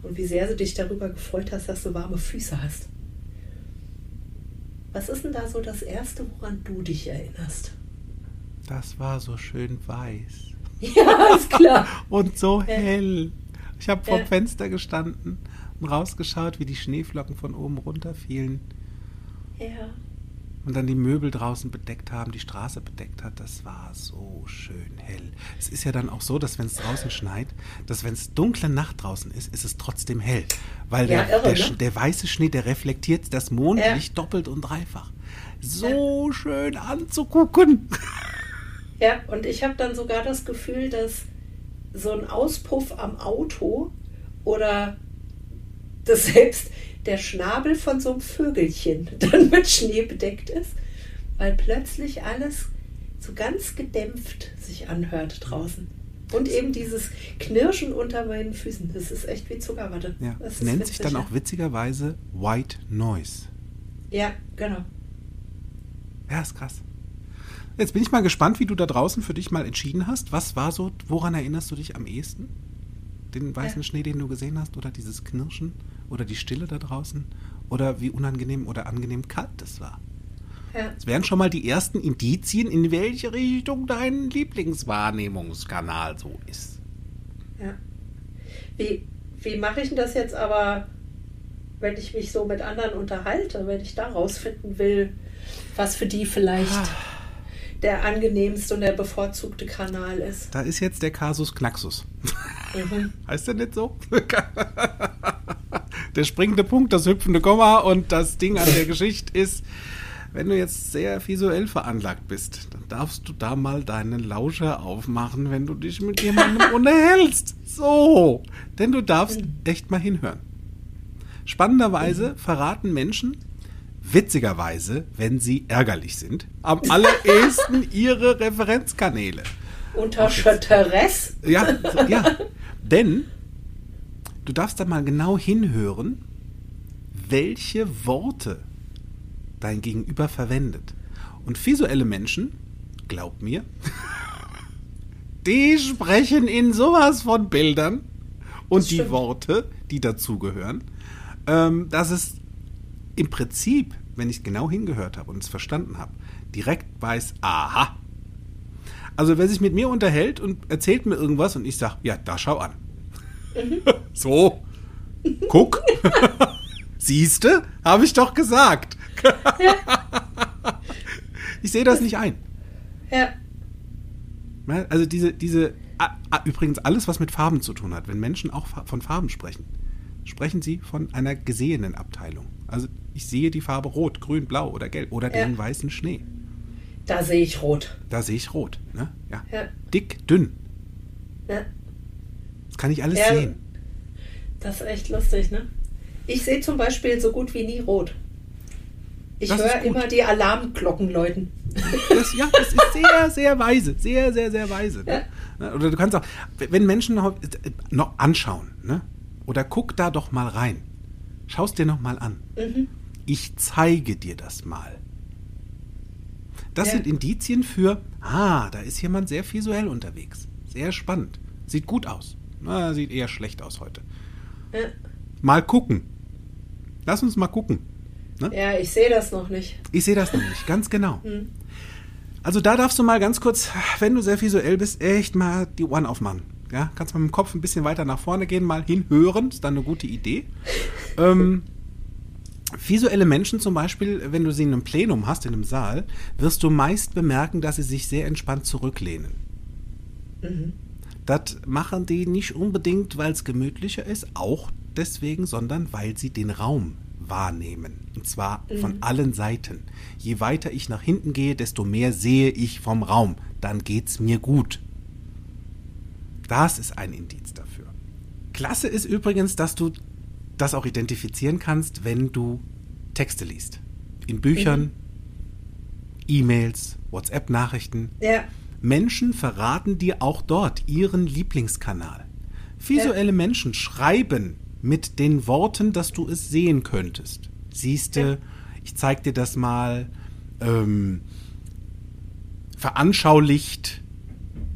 Und wie sehr du dich darüber gefreut hast, dass du warme Füße hast. Was ist denn da so das Erste, woran du dich erinnerst? Das war so schön weiß. Ja, ist klar. Und so hell. Ich habe vor dem Ja. Fenster gestanden und rausgeschaut, wie die Schneeflocken von oben runter fielen Ja. Und dann die Möbel draußen bedeckt haben, die Straße bedeckt hat. Das war so schön hell. Es ist ja dann auch so, dass wenn es draußen schneit, dass wenn es dunkle Nacht draußen ist, ist es trotzdem hell. Weil Ja, der, irre, der, ne? Der weiße Schnee, der reflektiert das Mondlicht doppelt und dreifach. So schön anzugucken. Ja, und ich habe dann sogar das Gefühl, dass so ein Auspuff am Auto oder dass selbst der Schnabel von so einem Vögelchen dann mit Schnee bedeckt ist, weil plötzlich alles so ganz gedämpft sich anhört draußen. Und eben dieses Knirschen unter meinen Füßen, das ist echt wie Zuckerwatte. Ja, das nennt sich witzig, dann ja. auch witzigerweise White Noise. Ja, genau. Ja, ist krass. Jetzt bin ich mal gespannt, wie du da draußen für dich mal entschieden hast. Was war so, woran erinnerst du dich am ehesten? Den weißen Ja. Schnee, den du gesehen hast? Oder dieses Knirschen? Oder die Stille da draußen? Oder wie unangenehm oder angenehm kalt das war? Ja. Das wären schon mal die ersten Indizien, in welche Richtung dein Lieblingswahrnehmungskanal so ist. Ja. Wie, wie mache ich denn das jetzt aber, wenn ich mich so mit anderen unterhalte, wenn ich da rausfinden will, was für die vielleicht Ah. der angenehmste und der bevorzugte Kanal ist? Da ist jetzt der Kasus Knaxus. Mhm. Heißt der nicht so? der springende Punkt, das hüpfende Komma und das Ding an der Geschichte ist, wenn du jetzt sehr visuell veranlagt bist, dann darfst du da mal deinen Lauscher aufmachen, wenn du dich mit jemandem unterhältst. So, denn du darfst echt mal hinhören. Spannenderweise verraten Menschen, witzigerweise, wenn sie ärgerlich sind, am allerersten ihre Referenzkanäle. Unter Schötteres? Ja, ja. Denn du darfst da mal genau hinhören, welche Worte dein Gegenüber verwendet. Und visuelle Menschen, glaub mir, die sprechen in sowas von Bildern und die. Worte, die dazugehören, ähm, dass es im Prinzip, wenn ich genau hingehört habe und es verstanden habe, direkt weiß, aha, also wer sich mit mir unterhält und erzählt mir irgendwas und ich sage, ja, da schau an. so, guck. Siehste, habe ich doch gesagt. ich sehe das nicht ein. Ja. Ja, Also diese, diese, ah, ah, übrigens alles, was mit Farben zu tun hat, wenn Menschen auch von Farben sprechen, sprechen sie von einer gesehenen Abteilung. Also ich sehe die Farbe rot, grün, blau oder gelb oder Ja. den weißen Schnee. Da sehe ich rot. Da sehe ich rot. Ne? Ja. Ja. Dick, dünn. Ja. Das kann ich alles Ja. sehen. Das ist echt lustig, ne? Ich sehe zum Beispiel so gut wie nie rot. Ich höre immer die Alarmglocken läuten. Das, ja, das ist sehr, sehr weise. Sehr, sehr, sehr weise. Ne? Oder du kannst auch, wenn Menschen noch, noch anschauen, ne? oder guck da doch mal rein. Schau es dir noch mal an. Mhm. Ich zeige dir das mal. Das Ja. sind Indizien für, ah, da ist jemand sehr visuell unterwegs. Sehr spannend. Sieht gut aus. Na, sieht eher schlecht aus heute. Ja. Mal gucken. Lass uns mal gucken. Ne? ja, ich sehe das noch nicht. Ich sehe das noch nicht, ganz genau. Hm. Also da darfst du mal ganz kurz, wenn du sehr visuell bist, echt mal die Ohren aufmachen. Ja, kannst mal mit dem Kopf ein bisschen weiter nach vorne gehen, mal hinhören, ist dann eine gute Idee. ähm, Visuelle Menschen zum Beispiel, wenn du sie in einem Plenum hast, in einem Saal, wirst du meist bemerken, dass sie sich sehr entspannt zurücklehnen. Mhm. Das machen die nicht unbedingt, weil es gemütlicher ist, auch deswegen, sondern weil sie den Raum wahrnehmen. Und zwar von allen Seiten. Je weiter ich nach hinten gehe, desto mehr sehe ich vom Raum. Dann geht's mir gut. Das ist ein Indiz dafür. Klasse ist übrigens, dass du das auch identifizieren kannst, wenn du Texte liest. In Büchern, E-Mails, WhatsApp-Nachrichten. Ja. Menschen verraten dir auch dort ihren Lieblingskanal. Visuelle Menschen schreiben mit den Worten, dass du es sehen könntest. Siehste, Ja. ich zeig dir das mal, ähm, veranschaulicht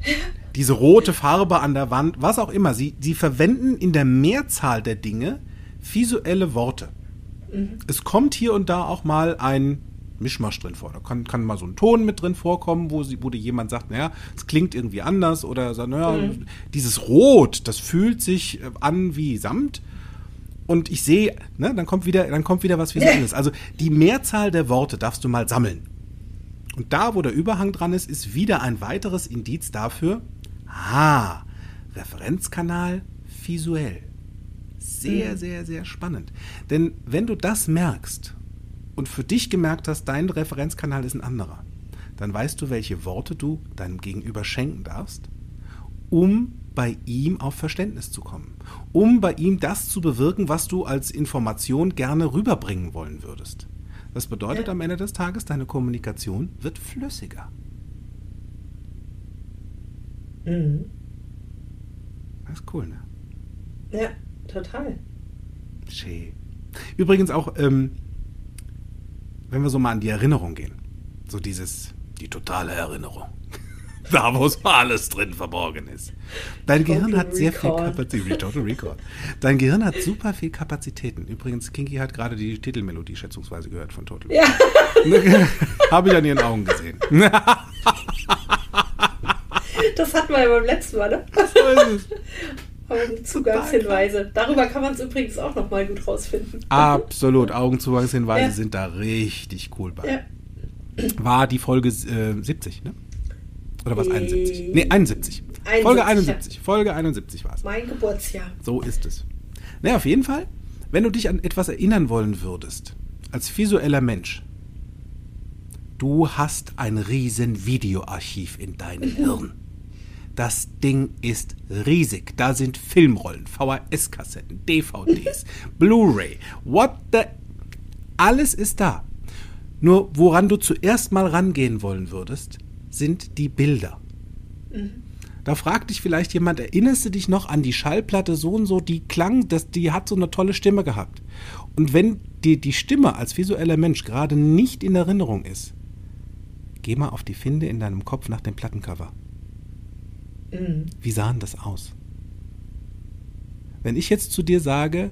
diese rote Farbe an der Wand, was auch immer. Sie, sie verwenden in der Mehrzahl der Dinge visuelle Worte. Es kommt hier und da auch mal ein Mischmasch drin vor. Da kann, kann mal so ein Ton mit drin vorkommen, wo, sie, wo dir jemand sagt, naja, es klingt irgendwie anders oder sagt, naja, dieses Rot, das fühlt sich äh, an wie Samt. Und ich sehe, ne, dann kommt wieder, dann kommt wieder was Visuelles. Also die Mehrzahl der Worte darfst du mal sammeln. Und da, wo der Überhang dran ist, ist wieder ein weiteres Indiz dafür. Ah, Referenzkanal visuell. Sehr, sehr, sehr spannend. Denn wenn du das merkst und für dich gemerkt hast, dein Referenzkanal ist ein anderer, dann weißt du, welche Worte du deinem Gegenüber schenken darfst, um bei ihm auf Verständnis zu kommen, um bei ihm das zu bewirken, was du als Information gerne rüberbringen wollen würdest. Das bedeutet am Ende des Tages, deine Kommunikation wird flüssiger. Mhm. Das ist cool, ne? Ja, total. Schön. Übrigens auch, ähm, wenn wir so mal an die Erinnerung gehen, so dieses, die totale Erinnerung. da, wo so alles drin verborgen ist. Dein Total Gehirn hat sehr viel Recall. Kapazität. Total Recall. Dein Gehirn hat super viel Kapazitäten. Übrigens, Kinky hat gerade die Titelmelodie schätzungsweise gehört von Total Ja, Habe ich an ihren Augen gesehen. das hatten wir ja beim letzten Mal, ne? so ist es. Ähm, Zugangshinweise. Darüber kann man es übrigens auch nochmal gut rausfinden. Absolut. Augenzugangshinweise Ja. sind da richtig cool bei. Ja. War die Folge äh, 70, ne? Oder was Äh, 71? Nee, 71. 71, Folge ja. 71. Folge 71 war es. Mein Geburtsjahr. So ist es. Naja, auf jeden Fall, wenn du dich an etwas erinnern wollen würdest, als visueller Mensch, du hast ein riesen Videoarchiv in deinem Hirn. Das Ding ist riesig. Da sind Filmrollen, VHS-Kassetten, DVDs, Blu-ray, what the... Alles ist da. Nur woran du zuerst mal rangehen wollen würdest, sind die Bilder. Da fragt dich vielleicht jemand, erinnerst du dich noch an die Schallplatte so und so, die klang, das, die hat so eine tolle Stimme gehabt. Und wenn dir die Stimme als visueller Mensch gerade nicht in Erinnerung ist, geh mal auf die Finde in deinem Kopf nach dem Plattencover. Mhm. Wie sahen das aus? Wenn ich jetzt zu dir sage,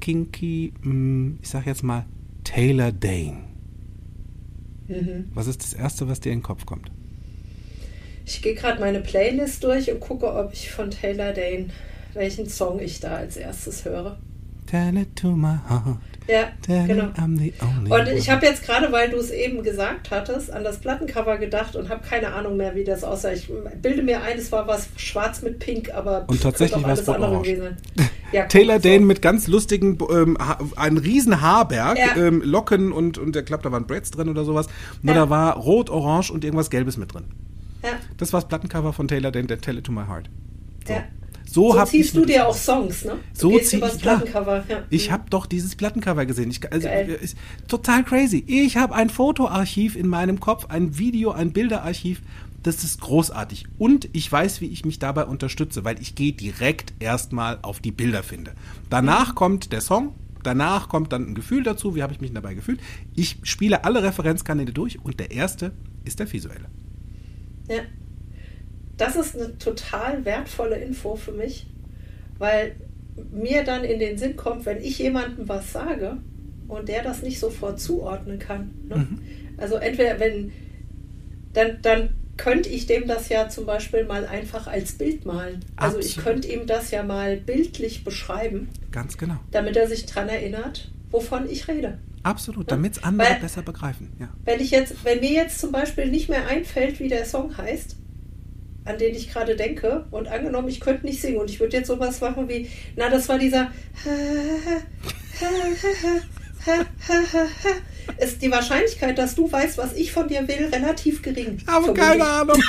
Kinky, mh, ich sag jetzt mal Taylor Dane, Mhm. was ist das Erste, was dir in den Kopf kommt? Ich gehe gerade meine Playlist durch und gucke, ob ich von Taylor Dane, welchen Song ich da als erstes höre. Tell it to my heart, Ja, tell genau. Und ich habe jetzt gerade, weil du es eben gesagt hattest, an das Plattencover gedacht und habe keine Ahnung mehr, wie das aussah. Ich bilde mir ein, es war was schwarz mit pink, aber Und tatsächlich war es orange. Ja, Taylor so. Dane mit ganz lustigen, ähm, ha ein riesen Haarberg, Ja. ähm, Locken und, und ich glaube, da waren Braids drin oder sowas. Nur Ja. da war rot, orange und irgendwas Gelbes mit drin. Ja, Das war das Plattencover von Taylor Dane, der Tell It To My Heart. So, ja. So, So ziehst ich du dir auch Songs, ne? Du So zieh ich, ja. Plattencover. Ja. Ich habe doch dieses Plattencover gesehen. Ich, also, Geil. ist total crazy. Ich habe ein Fotoarchiv in meinem Kopf, ein Video, ein Bilderarchiv. Das ist großartig. Und ich weiß, wie ich mich dabei unterstütze, weil ich gehe direkt erstmal auf die Bilder finde. Danach kommt der Song. Danach kommt dann ein Gefühl dazu. Wie habe ich mich dabei gefühlt? Ich spiele alle Referenzkanäle durch und der erste ist der visuelle. Ja. Das ist eine total wertvolle Info für mich, weil mir dann in den Sinn kommt, wenn ich jemandem was sage und der das nicht sofort zuordnen kann. Ne? Mhm. Also entweder wenn, dann, dann könnte ich dem das ja zum Beispiel mal einfach als Bild malen. Also ich Absolut. könnte ihm das ja mal bildlich beschreiben, Ganz genau. damit er sich dran erinnert, wovon ich rede. Absolut, damit es andere Weil- besser begreifen. Ja. Wenn ich jetzt, wenn mir jetzt zum Beispiel nicht mehr einfällt, wie der Song heißt, an den ich gerade denke, und angenommen, ich könnte nicht singen und ich würde jetzt sowas machen wie, na, das war dieser ist die Wahrscheinlichkeit, dass du weißt, was ich von dir will, relativ gering. Aber keine Ahnung.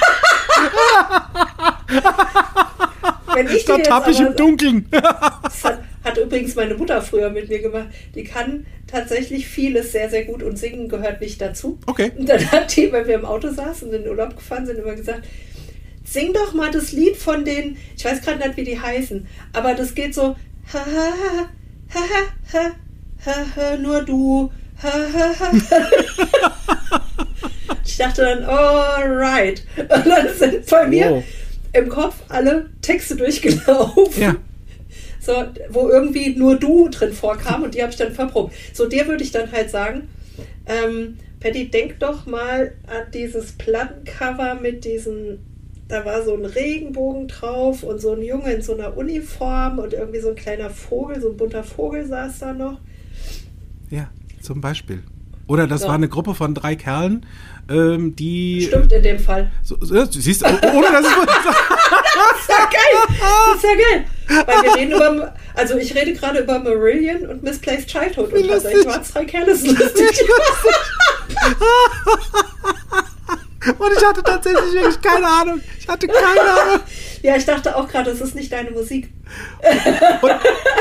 Wenn ich Da tapp ich im Dunkeln. Das hat, hat übrigens meine Mutter früher mit mir gemacht. Die kann tatsächlich vieles sehr, sehr gut und singen gehört nicht dazu. Okay. Und dann hat die, wenn wir im Auto saßen und in den Urlaub gefahren sind, immer gesagt, sing doch mal das Lied von den, ich weiß gerade nicht, wie die heißen, aber das geht so, ha, ha, ha, ha, nur du, ha, ha, ich dachte dann, alright. Und dann sind bei mir wow. im Kopf alle Texte durchgelaufen. Ja. So, wo irgendwie nur du drin vorkam und die habe ich dann verprobt. So, dir würde ich dann halt sagen, ähm, Patty, denk doch mal an dieses Plattencover mit diesen da war so ein Regenbogen drauf und so ein Junge in so einer Uniform und irgendwie so ein kleiner Vogel, so ein bunter Vogel saß da noch. Ja, zum Beispiel. Oder das Ja. war eine Gruppe von drei Kerlen, ähm, die. Stimmt in dem Fall. So, so, du siehst, oh, ohne dass es. Das ist ja geil! Das ist ja geil! Weil wir reden über, also ich rede gerade über Marillion und Misplaced Childhood und Wie tatsächlich lustig. waren es drei Kerle, das ist lustig. Und ich hatte tatsächlich wirklich keine Ahnung. Ich hatte keine Ahnung. Ja, ich dachte auch gerade, das ist nicht deine Musik. Und,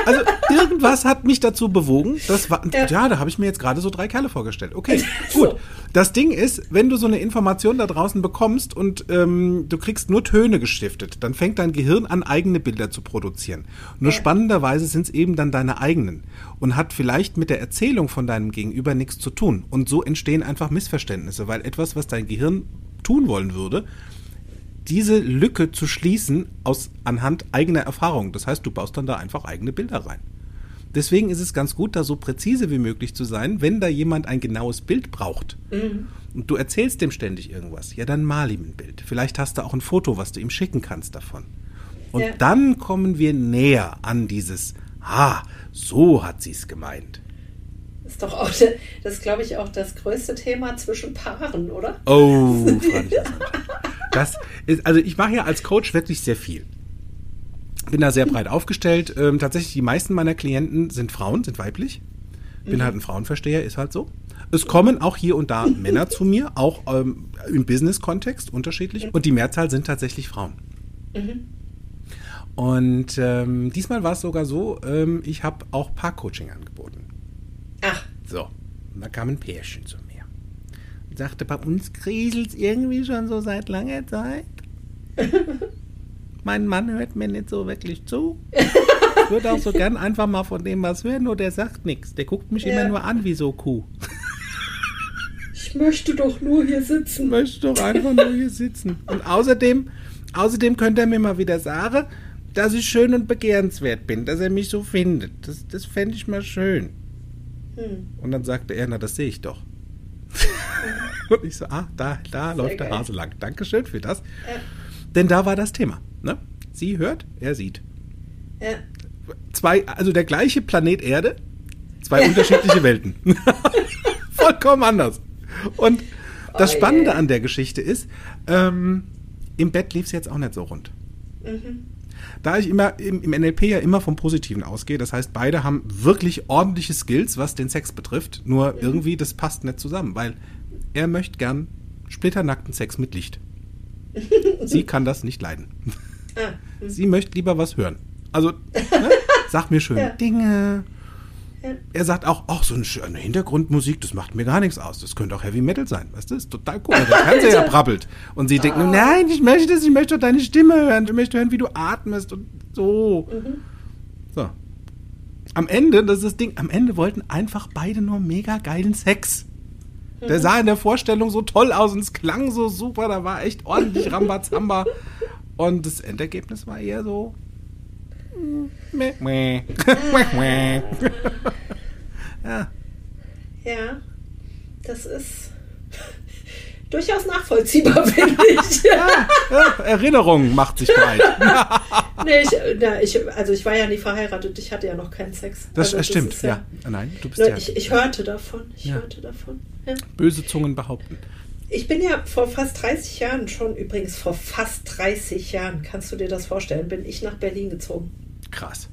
also irgendwas hat mich dazu bewogen. Das war, ja. Ja. da habe ich mir jetzt gerade so drei Kerle vorgestellt. Okay, gut. Das Ding ist, wenn du so eine Information da draußen bekommst und ähm, du kriegst nur Töne gestiftet, dann fängt dein Gehirn an, eigene Bilder zu produzieren. Nur Ja. spannenderweise sind es eben dann deine eigenen und hat vielleicht mit der Erzählung von deinem Gegenüber nichts zu tun. Und so entstehen einfach Missverständnisse, weil etwas, was dein Gehirn tun wollen würde, diese Lücke zu schließen aus anhand eigener Erfahrungen. Das heißt, du baust dann da einfach eigene Bilder rein. Deswegen ist es ganz gut, da so präzise wie möglich zu sein, wenn da jemand ein genaues Bild braucht. Und du erzählst dem ständig irgendwas, ja, dann mal ihm ein Bild. Vielleicht hast du auch ein Foto, was du ihm schicken kannst davon. Und Ja. dann kommen wir näher an dieses, ah, so hat sie es gemeint. Das ist doch auch, das glaube ich, auch das größte Thema zwischen Paaren, oder? Oh, Franz. Das ist, also ich mache ja als Coach wirklich sehr viel. Bin da sehr breit aufgestellt. Ähm, tatsächlich, die meisten meiner Klienten sind Frauen, sind weiblich. Bin halt ein Frauenversteher, ist halt so. Es kommen auch hier und da Männer zu mir, auch ähm, im Business-Kontext unterschiedlich. Und die Mehrzahl sind tatsächlich Frauen. Und ähm, diesmal war es sogar so, ähm, ich habe auch Paar-Coaching angeboten. Ach, So, da kam ein Pärchen zu sagte, bei uns kriselt irgendwie schon so seit langer Zeit. mein Mann hört mir nicht so wirklich zu. Ich würde auch so gern einfach mal von dem was hören, nur der sagt nichts. Der guckt mich Ja. immer nur an wie so Kuh. ich möchte doch nur hier sitzen. möchte doch einfach nur hier sitzen. Und außerdem, außerdem könnte er mir mal wieder sagen, dass ich schön und begehrenswert bin, dass er mich so findet. Das, das fände ich mal schön. Hm. Und dann sagte er, na, das sehe ich doch. und ich so, ah, da, da läuft der geil. Hase lang. Dankeschön für das. Ja, Denn da war das Thema. Ne? Sie hört, er sieht. ja. Zwei, also der gleiche Planet Erde, zwei unterschiedliche Welten. Vollkommen anders. Und das Oh. Spannende an der Geschichte ist, ähm, im Bett lief es jetzt auch nicht so rund. Mhm. Da ich immer im, im NLP ja immer vom Positiven ausgehe, das heißt, beide haben wirklich ordentliche Skills, was den Sex betrifft, nur irgendwie, das passt nicht zusammen, weil er möchte gern splitternackten Sex mit Licht. Sie kann das nicht leiden. Ah, hm. Sie möchte lieber was hören. Also, ne? sag mir schöne Ja. Dinge. Ja. Er sagt auch, ach, so eine schöne Hintergrundmusik, das macht mir gar nichts aus. Das könnte auch Heavy Metal sein. Weißt du, das ist total cool. Der Fernseher Alter. brabbelt. Und sie denkt, Ah. nein, ich möchte das, ich möchte doch deine Stimme hören. Ich möchte hören, wie du atmest und so. Mhm. So. Am Ende, das ist das Ding, am Ende wollten einfach beide nur mega geilen Sex. Der sah in der Vorstellung so toll aus und es klang so super, da war echt ordentlich Rambazamba. Und das Endergebnis war eher so. mm, Meh, meh. Meh, meh. ja, Ja, das ist durchaus nachvollziehbar, finde ich. ja, Erinnerung macht sich breit. nee, ich, na, ich, also ich war ja nie verheiratet, ich hatte ja noch keinen Sex. Das, also das stimmt, ist ja. Nein, du bist Nur ja. ich, ich hörte davon. Ich Ja. hörte davon. Ja. Böse Zungen behaupten. Ich bin ja vor fast 30 Jahren schon, übrigens vor fast 30 Jahren, kannst du dir das vorstellen, bin ich nach Berlin gezogen. Krass.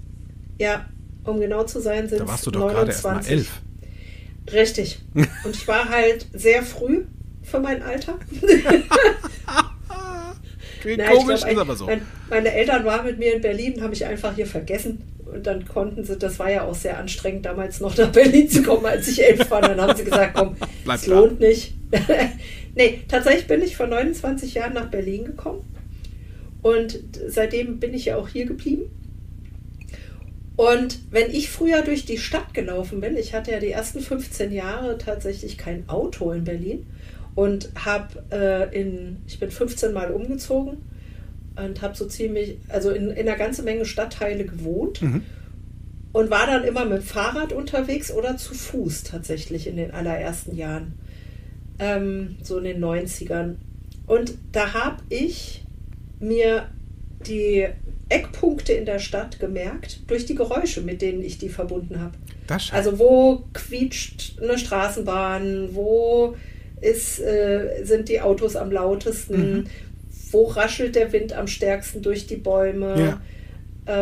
Ja, um genau zu sein, sind Da warst du es doch gerade erst mal 29. elf. Richtig. Und ich war halt sehr früh für mein Alter. Klingt ich komisch, glaub, ist aber so. Mein, meine Eltern waren mit mir in Berlin und haben mich einfach hier vergessen. Und dann konnten sie, das war ja auch sehr anstrengend, damals noch nach Berlin zu kommen, als ich elf war. Dann haben sie gesagt, komm, es lohnt nicht. nee, tatsächlich bin ich vor 29 Jahren nach Berlin gekommen. Und seitdem bin ich ja auch hier geblieben. Und wenn ich früher durch die Stadt gelaufen bin, ich hatte ja die ersten 15 Jahre tatsächlich kein Auto in Berlin und habe äh, in, ich bin 15 Mal umgezogen und habe so ziemlich, also in, in einer ganzen Menge Stadtteile gewohnt Mhm. und war dann immer mit Fahrrad unterwegs oder zu Fuß tatsächlich in den allerersten Jahren, ähm, so in den 90ern. Und da habe ich mir die Eckpunkte in der Stadt gemerkt durch die Geräusche, mit denen ich die verbunden habe. Also wo quietscht eine Straßenbahn, wo ist, äh, sind die Autos am lautesten, Mhm. wo raschelt der Wind am stärksten durch die Bäume. Ja.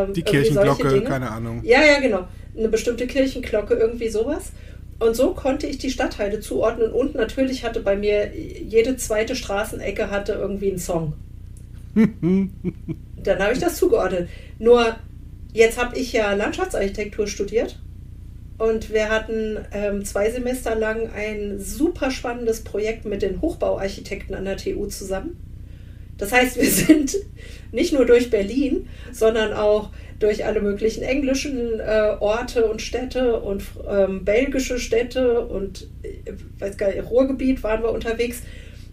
Ähm, Die Kirchenglocke, Dinge. keine Ahnung. Ja, ja, genau. Eine bestimmte Kirchenglocke, irgendwie sowas. Und so konnte ich die Stadtteile zuordnen und natürlich hatte bei mir jede zweite Straßenecke hatte irgendwie einen Song. Dann habe ich das zugeordnet. Nur jetzt habe ich ja Landschaftsarchitektur studiert und wir hatten ähm, zwei Semester lang ein super spannendes Projekt mit den Hochbauarchitekten an der TU zusammen. Das heißt, wir sind nicht nur durch Berlin, sondern auch durch alle möglichen englischen äh, Orte und Städte und ähm, belgische Städte und äh, weiß gar nicht, Ruhrgebiet waren wir unterwegs,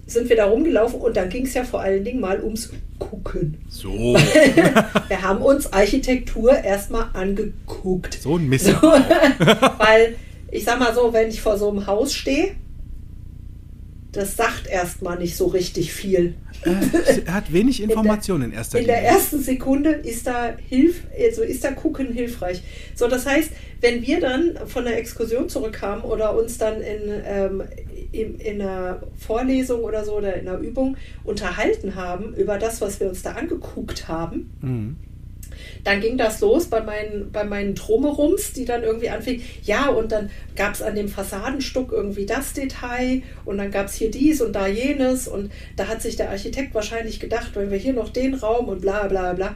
sind wir da rumgelaufen und dann ging es ja vor allen Dingen mal ums Gucken. So, Wir haben uns Architektur erstmal angeguckt. so ein Mist. Weil ich sag mal so, wenn ich vor so einem Haus stehe, das sagt erstmal nicht so richtig viel. Äh, er hat wenig Informationen in erster In der Linie. ersten Sekunde ist da Hilf, also ist da Gucken hilfreich. So, das heißt, wenn wir dann von der Exkursion zurückkamen oder uns dann in, ähm, in, in einer Vorlesung oder so oder in einer Übung unterhalten haben über das, was wir uns da angeguckt haben, Mhm. Dann ging das los bei meinen, bei meinen Drumherums, die dann irgendwie anfingen. Ja, und dann gab es an dem Fassadenstuck irgendwie das Detail und dann gab es hier dies und da jenes und da hat sich der Architekt wahrscheinlich gedacht, wenn wir hier noch den Raum und bla bla bla.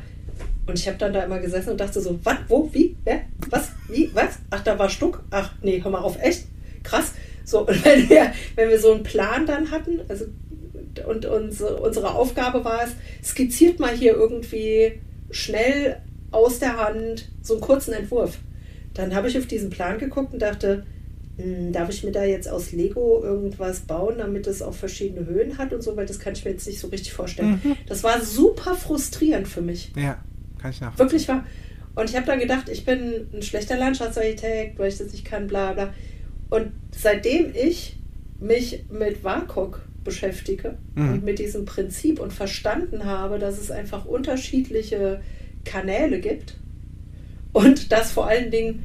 Und ich habe dann da immer gesessen und dachte so, was, wo, wie, wer, was, wie, was? Ach, da war Stuck. Ach, nee, hör mal auf, echt? Krass. So, und wenn wir, wenn wir so einen Plan dann hatten, also und unsere, unsere Aufgabe war es, skizziert mal hier irgendwie schnell aus der Hand so einen kurzen Entwurf. Dann habe ich auf diesen Plan geguckt und dachte, hm, darf ich mir da jetzt aus Lego irgendwas bauen, damit es auch verschiedene Höhen hat und so, weil das kann ich mir jetzt nicht so richtig vorstellen. Das war super frustrierend für mich. Ja, kann ich nachvollziehen. Wirklich war. Und ich habe dann gedacht, ich bin ein schlechter Landschaftsarchitekt, weil ich das nicht kann, bla bla. Und seitdem ich mich mit WAKOK beschäftige Mhm. und mit diesem Prinzip und verstanden habe, dass es einfach unterschiedliche Kanäle gibt und dass vor allen Dingen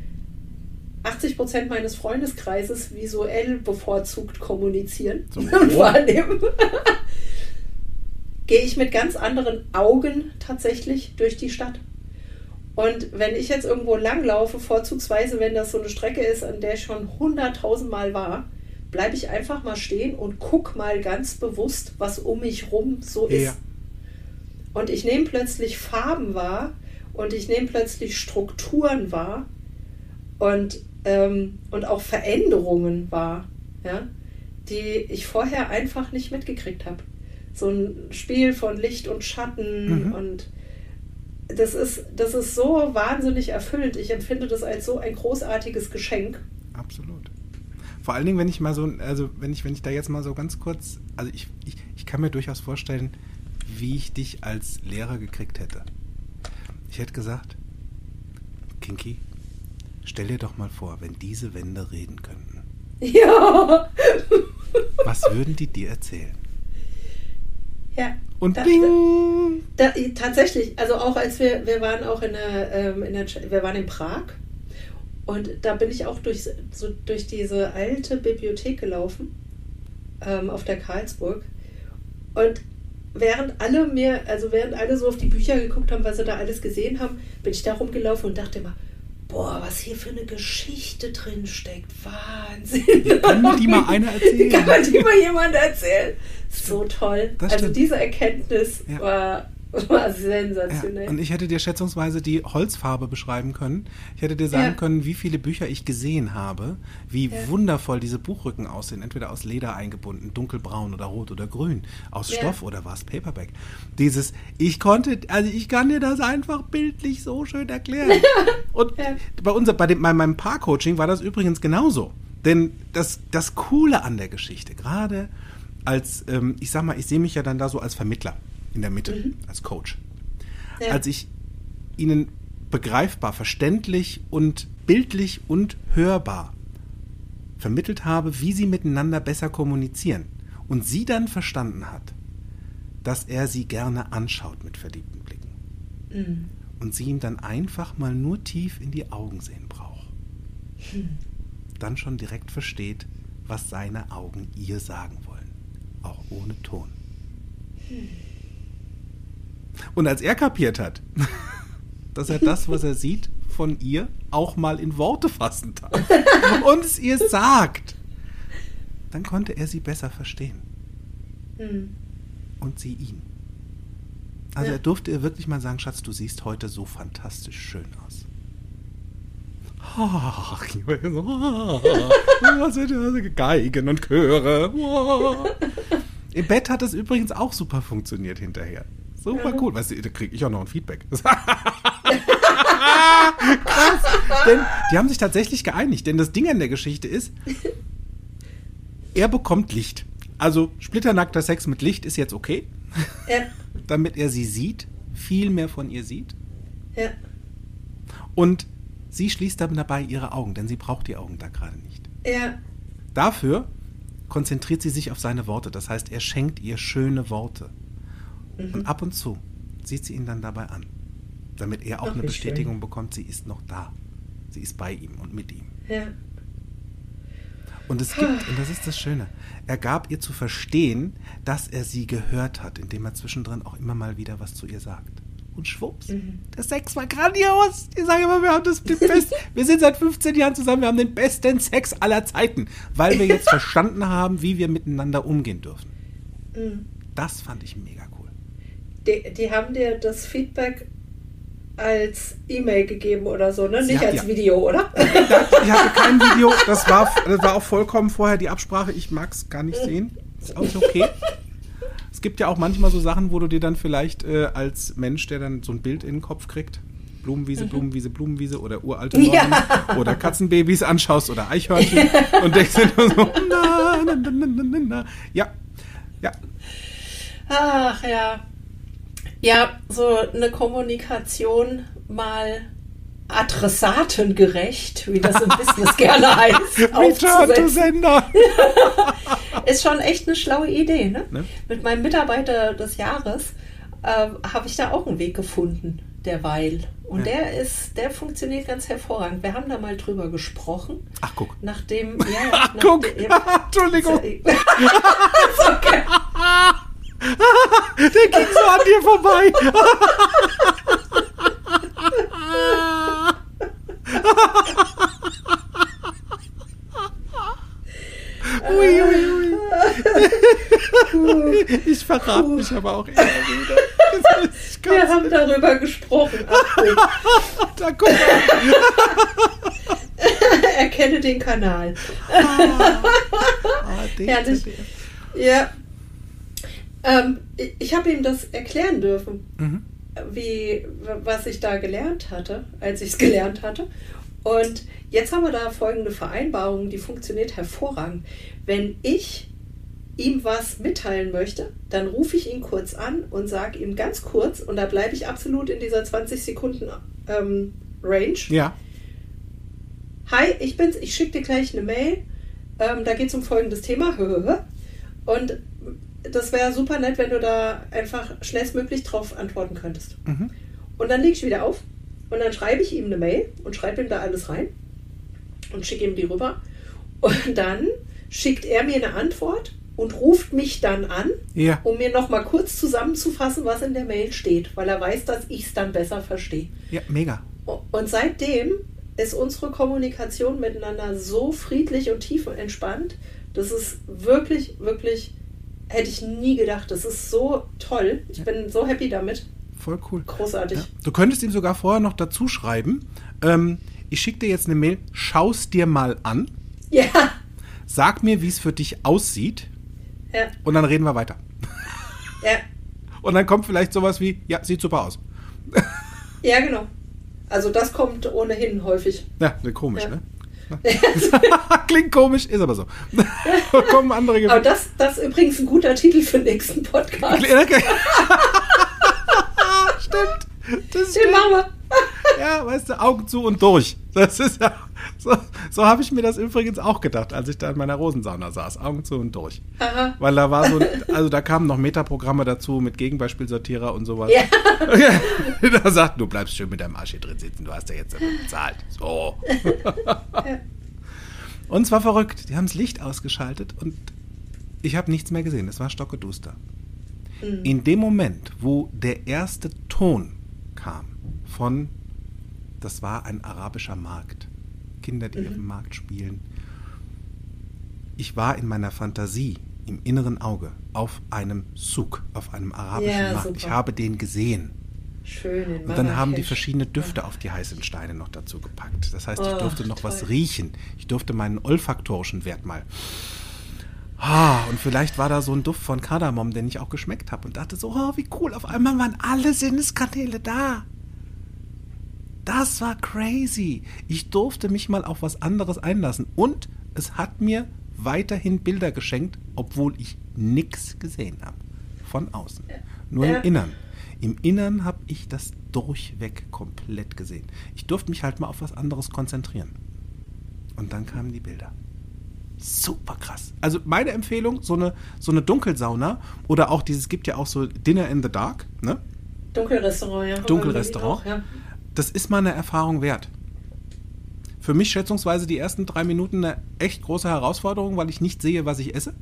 80 Prozent meines Freundeskreises visuell bevorzugt kommunizieren So. und wahrnehmen, gehe ich mit ganz anderen Augen tatsächlich durch die Stadt. Und wenn ich jetzt irgendwo langlaufe, vorzugsweise, wenn das so eine Strecke ist, an der ich schon hunderttausend Mal war, bleibe ich einfach mal stehen und guck mal ganz bewusst, was um mich rum so ist. Ja. Und ich nehme plötzlich Farben wahr und ich nehme plötzlich Strukturen wahr und, ähm, und auch Veränderungen wahr, ja, die ich vorher einfach nicht mitgekriegt habe. So ein Spiel von Licht und Schatten Mhm. und das ist, das ist so wahnsinnig erfüllend. Ich empfinde das als so ein großartiges Geschenk. Absolut. Vor allen Dingen, wenn ich mal so, also wenn ich, wenn ich da jetzt mal so ganz kurz, also ich, ich, ich kann mir durchaus vorstellen, wie ich dich als Lehrer gekriegt hätte. Ich hätte gesagt, Kinky, stell dir doch mal vor, wenn diese Wände reden könnten. Ja. Was würden die dir erzählen? Ja. Und Da- bing! Da, tatsächlich, also auch als wir, wir waren auch in der, ähm, in der, wir waren in Prag und da bin ich auch durch, so durch diese alte Bibliothek gelaufen, ähm, auf der Karlsburg. Und während alle mir, also während alle so auf die Bücher geguckt haben, was sie da alles gesehen haben, bin ich da rumgelaufen und dachte immer, boah, was hier für eine Geschichte drin steckt. Wahnsinn. Kann mir die mal einer erzählen? Kann man die mal jemand erzählen? So toll. Also diese Erkenntnis Ja. war, war Ja, sensationell. und ich hätte dir schätzungsweise die Holzfarbe beschreiben können. Ich hätte dir sagen Ja. können, wie viele Bücher ich gesehen habe, wie Ja. wundervoll diese Buchrücken aussehen. Entweder aus Leder eingebunden, dunkelbraun oder rot oder grün, aus Ja. Stoff oder was, Paperback. Dieses, ich konnte, also ich kann dir das einfach bildlich so schön erklären. Und Ja. bei, unser, bei, dem, bei meinem Paar-Coaching war das übrigens genauso. Denn das, das Coole an der Geschichte, gerade als, ähm, ich sag mal, ich sehe mich ja dann da so als Vermittler in der Mitte, als Coach Ja. als ich ihnen begreifbar, verständlich und bildlich und hörbar vermittelt habe, wie sie miteinander besser kommunizieren und sie dann verstanden hat, dass er sie gerne anschaut mit verliebten Blicken Mhm. und sie ihm dann einfach mal nur tief in die Augen sehen braucht. Dann schon direkt versteht, was seine Augen ihr sagen wollen, auch ohne Ton. Und als er kapiert hat, dass er das, was er sieht, von ihr auch mal in Worte fassen darf und es ihr sagt, dann konnte er sie besser verstehen Mhm. und sie ihn. Also Ja. er durfte ihr wirklich mal sagen, Schatz, du siehst heute so fantastisch schön aus. Ach, ich war so, was sind das? Geigen und Chöre. Im Bett hat das übrigens auch super funktioniert hinterher. Super cool. Weißt du, da kriege ich auch noch ein Feedback. Krass. Denn die haben sich tatsächlich geeinigt. Denn das Ding an der Geschichte ist, er bekommt Licht. Also splitternackter Sex mit Licht ist jetzt okay, Ja. damit er sie sieht, viel mehr von ihr sieht. Ja. Und sie schließt dann dabei ihre Augen, denn sie braucht die Augen da gerade nicht. Ja. Dafür konzentriert sie sich auf seine Worte. Das heißt, er schenkt ihr schöne Worte. Mhm. Und ab und zu sieht sie ihn dann dabei an, damit er auch Ach, eine Bestätigung schön. bekommt, sie ist noch da. Sie ist bei ihm und mit ihm. Ja. Und es gibt, und das ist das Schöne, er gab ihr zu verstehen, dass er sie gehört hat, indem er zwischendrin auch immer mal wieder was zu ihr sagt. Und schwupps, Mhm. der Sex war grandios. Ich sage immer, wir haben das best, wir sind seit 15 Jahren zusammen, wir haben den besten Sex aller Zeiten, weil wir jetzt verstanden haben, wie wir miteinander umgehen dürfen. Mhm. Das fand ich mega cool. Die, die haben dir das Feedback als E-Mail gegeben oder so, ne? Sie Nicht als ja. Video, oder? Ich hatte kein Video, das war, das war auch vollkommen vorher die Absprache. Ich mag es gar nicht sehen. Ist auch okay. Es gibt ja auch manchmal so Sachen, wo du dir dann vielleicht äh, als Mensch, der dann so ein Bild in den Kopf kriegt, Blumenwiese, Blumenwiese, Blumenwiese oder uralte Normen Ja. oder Katzenbabys anschaust oder Eichhörnchen und denkst dir nur so, na, na, na, na, na, na. ja, ja, Ach ja. Ja, so eine Kommunikation mal adressatengerecht, wie das im Business gerne heißt, Return. Sender. Ist schon echt eine schlaue Idee, ne? Ne? Mit meinem Mitarbeiter des Jahres ähm, habe ich da auch einen Weg gefunden, derweil. Und Ja. der ist, der funktioniert ganz hervorragend. Wir haben da mal drüber gesprochen. Ach, guck. Nachdem, ja, Ach, nach- guck. ja, Entschuldigung. okay. Der ging so an dir vorbei. Ui, ui, ui. Ich verrate mich aber auch immer wieder. Wir haben nicht. darüber gesprochen. Da guck mal. erkenne den Kanal. Ah, den Herrlich. Ja. Ähm, ich habe ihm das erklären dürfen, Mhm. wie, was ich da gelernt hatte, als ich es gelernt hatte. Und jetzt haben wir da folgende Vereinbarung, die funktioniert hervorragend. Wenn ich ihm was mitteilen möchte, dann rufe ich ihn kurz an und sage ihm ganz kurz, und da bleibe ich absolut in dieser 20 Sekunden ähm, Range. Ja. Hi, ich bin's, ich schicke dir gleich eine Mail. Ähm, da geht es um folgendes Thema. Und das wäre super nett, wenn du da einfach schnellstmöglich drauf antworten könntest. Mhm. Und dann lege ich wieder auf und dann schreibe ich ihm eine Mail und schreibe ihm da alles rein und schicke ihm die rüber. Und dann schickt er mir eine Antwort und ruft mich dann an, Ja. um mir nochmal kurz zusammenzufassen, was in der Mail steht, weil er weiß, dass ich es dann besser verstehe. Ja, mega. Und seitdem ist unsere Kommunikation miteinander so friedlich und tief und entspannt. Das ist wirklich, wirklich, hätte ich nie gedacht. Das ist so toll. Ich bin so happy damit. Voll cool. Großartig. Ja. Du könntest ihm sogar vorher noch dazu schreiben, ähm, ich schicke dir jetzt eine Mail, schau's dir mal an, Ja, sag mir, wie es für dich aussieht ja, und dann reden wir weiter. ja, Und dann kommt vielleicht sowas wie, ja, sieht super aus. ja, genau. Also das kommt ohnehin häufig. Ja, ne, komisch, Ja. ne? Klingt komisch, ist aber so. kommen andere Aber Gefühle. das, das ist übrigens ein guter Titel für den nächsten Podcast. Stimmt. Das Den stimmt. machen wir. Ja, weißt du, Augen zu und durch. Das ist ja. So, so habe ich mir das übrigens auch gedacht, als ich da in meiner Rosensauna saß. Augen zu und durch. Aha. Weil da war so, also da kamen noch Metaprogramme dazu mit Gegenbeispielsortierer und sowas. Ja. da sagt, du bleibst schön mit deinem Arsch hier drin sitzen, du hast ja jetzt bezahlt. So. und es war verrückt. Die haben das Licht ausgeschaltet und ich habe nichts mehr gesehen. Es war stockeduster. In dem Moment, wo der erste Ton kam von, das war ein arabischer Markt, Kinder, die auf dem Markt spielen. Ich war in meiner Fantasie, im inneren Auge, auf einem Souk, auf einem arabischen Ja, Markt. super. Ich habe den gesehen. Schön in Und dann haben die verschiedene Düfte auf die heißen Steine noch dazu gepackt. Das heißt, ich Oh, durfte noch was toll. riechen. Ich durfte meinen olfaktorischen Wert mal. Ah, und vielleicht war da so ein Duft von Kardamom, den ich auch geschmeckt habe und dachte so, oh, wie cool, auf einmal waren alle Sinneskanäle da. Das war crazy. Ich durfte mich mal auf was anderes einlassen und es hat mir weiterhin Bilder geschenkt, obwohl ich nichts gesehen habe. Von außen. Nur im Innern. Im Innern habe ich das durchweg komplett gesehen. Ich durfte mich halt mal auf was anderes konzentrieren. Und dann kamen die Bilder. Super krass. Also meine Empfehlung, so eine, so eine Dunkelsauna oder auch dieses, gibt ja auch so Dinner in the Dark, ne? Dunkelrestaurant, ja. Dunkelrestaurant. Ja. Das ist mal eine Erfahrung wert. Für mich schätzungsweise die ersten drei Minuten eine echt große Herausforderung, weil ich nicht sehe, was ich esse.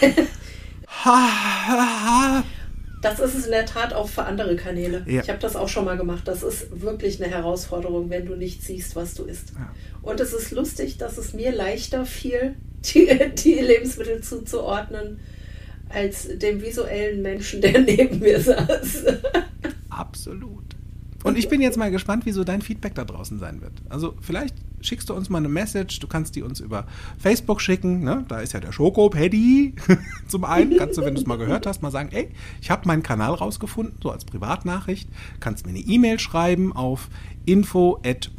Ha, ha, ha. Das ist es in der Tat auch für andere Kanäle. Ja. Ich habe das auch schon mal gemacht. Das ist wirklich eine Herausforderung, wenn du nicht siehst, was du isst. Ja. Und es ist lustig, dass es mir leichter fiel, die, die Lebensmittel zuzuordnen, als dem visuellen Menschen, der neben mir saß. Absolut. Und ich bin jetzt mal gespannt, wie so dein Feedback da draußen sein wird. Also vielleicht schickst du uns mal eine Message, du kannst die uns über Facebook schicken, ne? da ist ja der Schoko-Paddy. Zum einen kannst du, wenn du es mal gehört hast, mal sagen, ey, ich habe meinen Kanal rausgefunden, so als Privatnachricht. Kannst mir eine E-Mail schreiben auf info at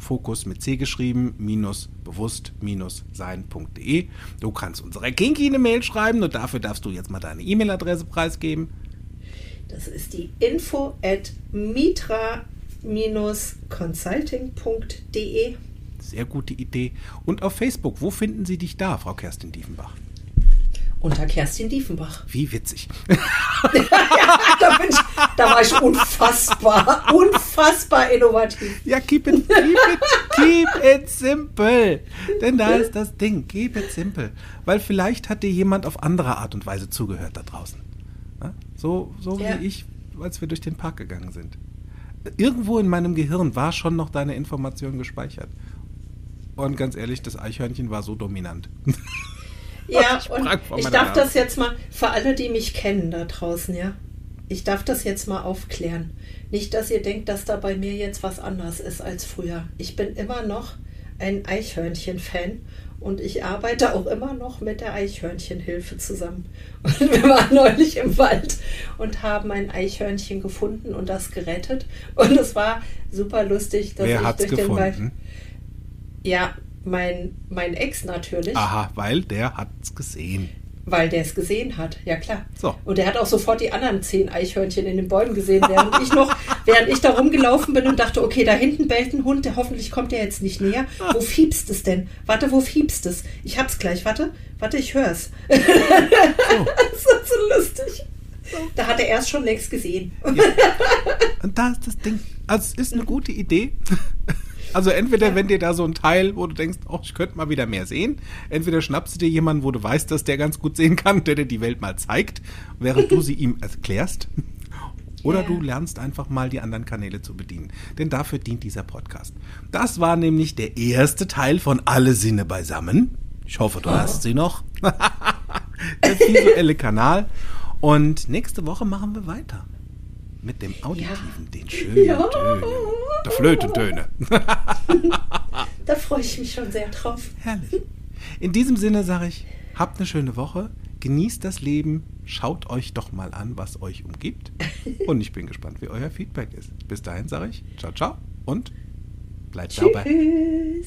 mit C geschrieben, minus bewusst minus sein.de. Du kannst unsere Kinky eine Mail schreiben und dafür darfst du jetzt mal deine E-Mail-Adresse preisgeben. Das ist die info at mitra-consulting.de. Sehr gute Idee. Und auf Facebook, wo finden Sie dich da, Frau Kerstin Diefenbach? Unter Kerstin Diefenbach. Wie witzig. Da, bin ich, da war ich unfassbar, unfassbar innovativ. Ja, keep it, keep it, keep it simple. Denn da ist das Ding, keep it simple. Weil vielleicht hat dir jemand auf andere Art und Weise zugehört da draußen. So, so Ja. wie ich, als wir durch den Park gegangen sind. Irgendwo in meinem Gehirn war schon noch deine Information gespeichert. Und ganz ehrlich, das Eichhörnchen war so dominant. Ja, Ich und ich darf Nase. das jetzt mal, für alle, die mich kennen da draußen, ja, ich darf das jetzt mal aufklären. Nicht, dass ihr denkt, dass da bei mir jetzt was anders ist als früher. Ich bin immer noch ein Eichhörnchen-Fan und ich arbeite auch immer noch mit der Eichhörnchenhilfe zusammen. Und wir waren neulich im Wald und haben ein Eichhörnchen gefunden und das gerettet. Und es war super lustig, dass Wer ich hat's durch den Wald. gefunden? Ja, mein, mein Ex natürlich. Aha, weil der hat's gesehen. Weil der es gesehen hat, ja klar. So. Und er hat auch sofort die anderen zehn Eichhörnchen in den Bäumen gesehen, während ich noch, während ich da rumgelaufen bin und dachte, okay, da hinten bellt ein Hund, der hoffentlich kommt der jetzt nicht näher. Wo fiebst es denn? Warte, wo fiebst es? Ich hab's gleich, warte, warte, ich hör's. das ist so lustig. Da hat er erst schon längst gesehen. Und da ist das Ding. Also es ist eine gute Idee. Also entweder, wenn dir da so ein Teil, wo du denkst, oh, ich könnte mal wieder mehr sehen, entweder schnappst du dir jemanden, wo du weißt, dass der ganz gut sehen kann, der dir die Welt mal zeigt, während du sie ihm erklärst. Oder Ja. du lernst einfach mal die anderen Kanäle zu bedienen. Denn dafür dient dieser Podcast. Das war nämlich der erste Teil von Alle Sinne beisammen. Ich hoffe, du hast sie noch. der visuelle Kanal. Und nächste Woche machen wir weiter. Mit dem Auditiven, den schönen Ja. Tönen. Der Flötentöne. Da freue ich mich schon sehr drauf. Herrlich. In diesem Sinne sage ich, habt eine schöne Woche, genießt das Leben, schaut euch doch mal an, was euch umgibt. Und ich bin gespannt, wie euer Feedback ist. Bis dahin sage ich, ciao, ciao und bleibt sauber. Tschüss.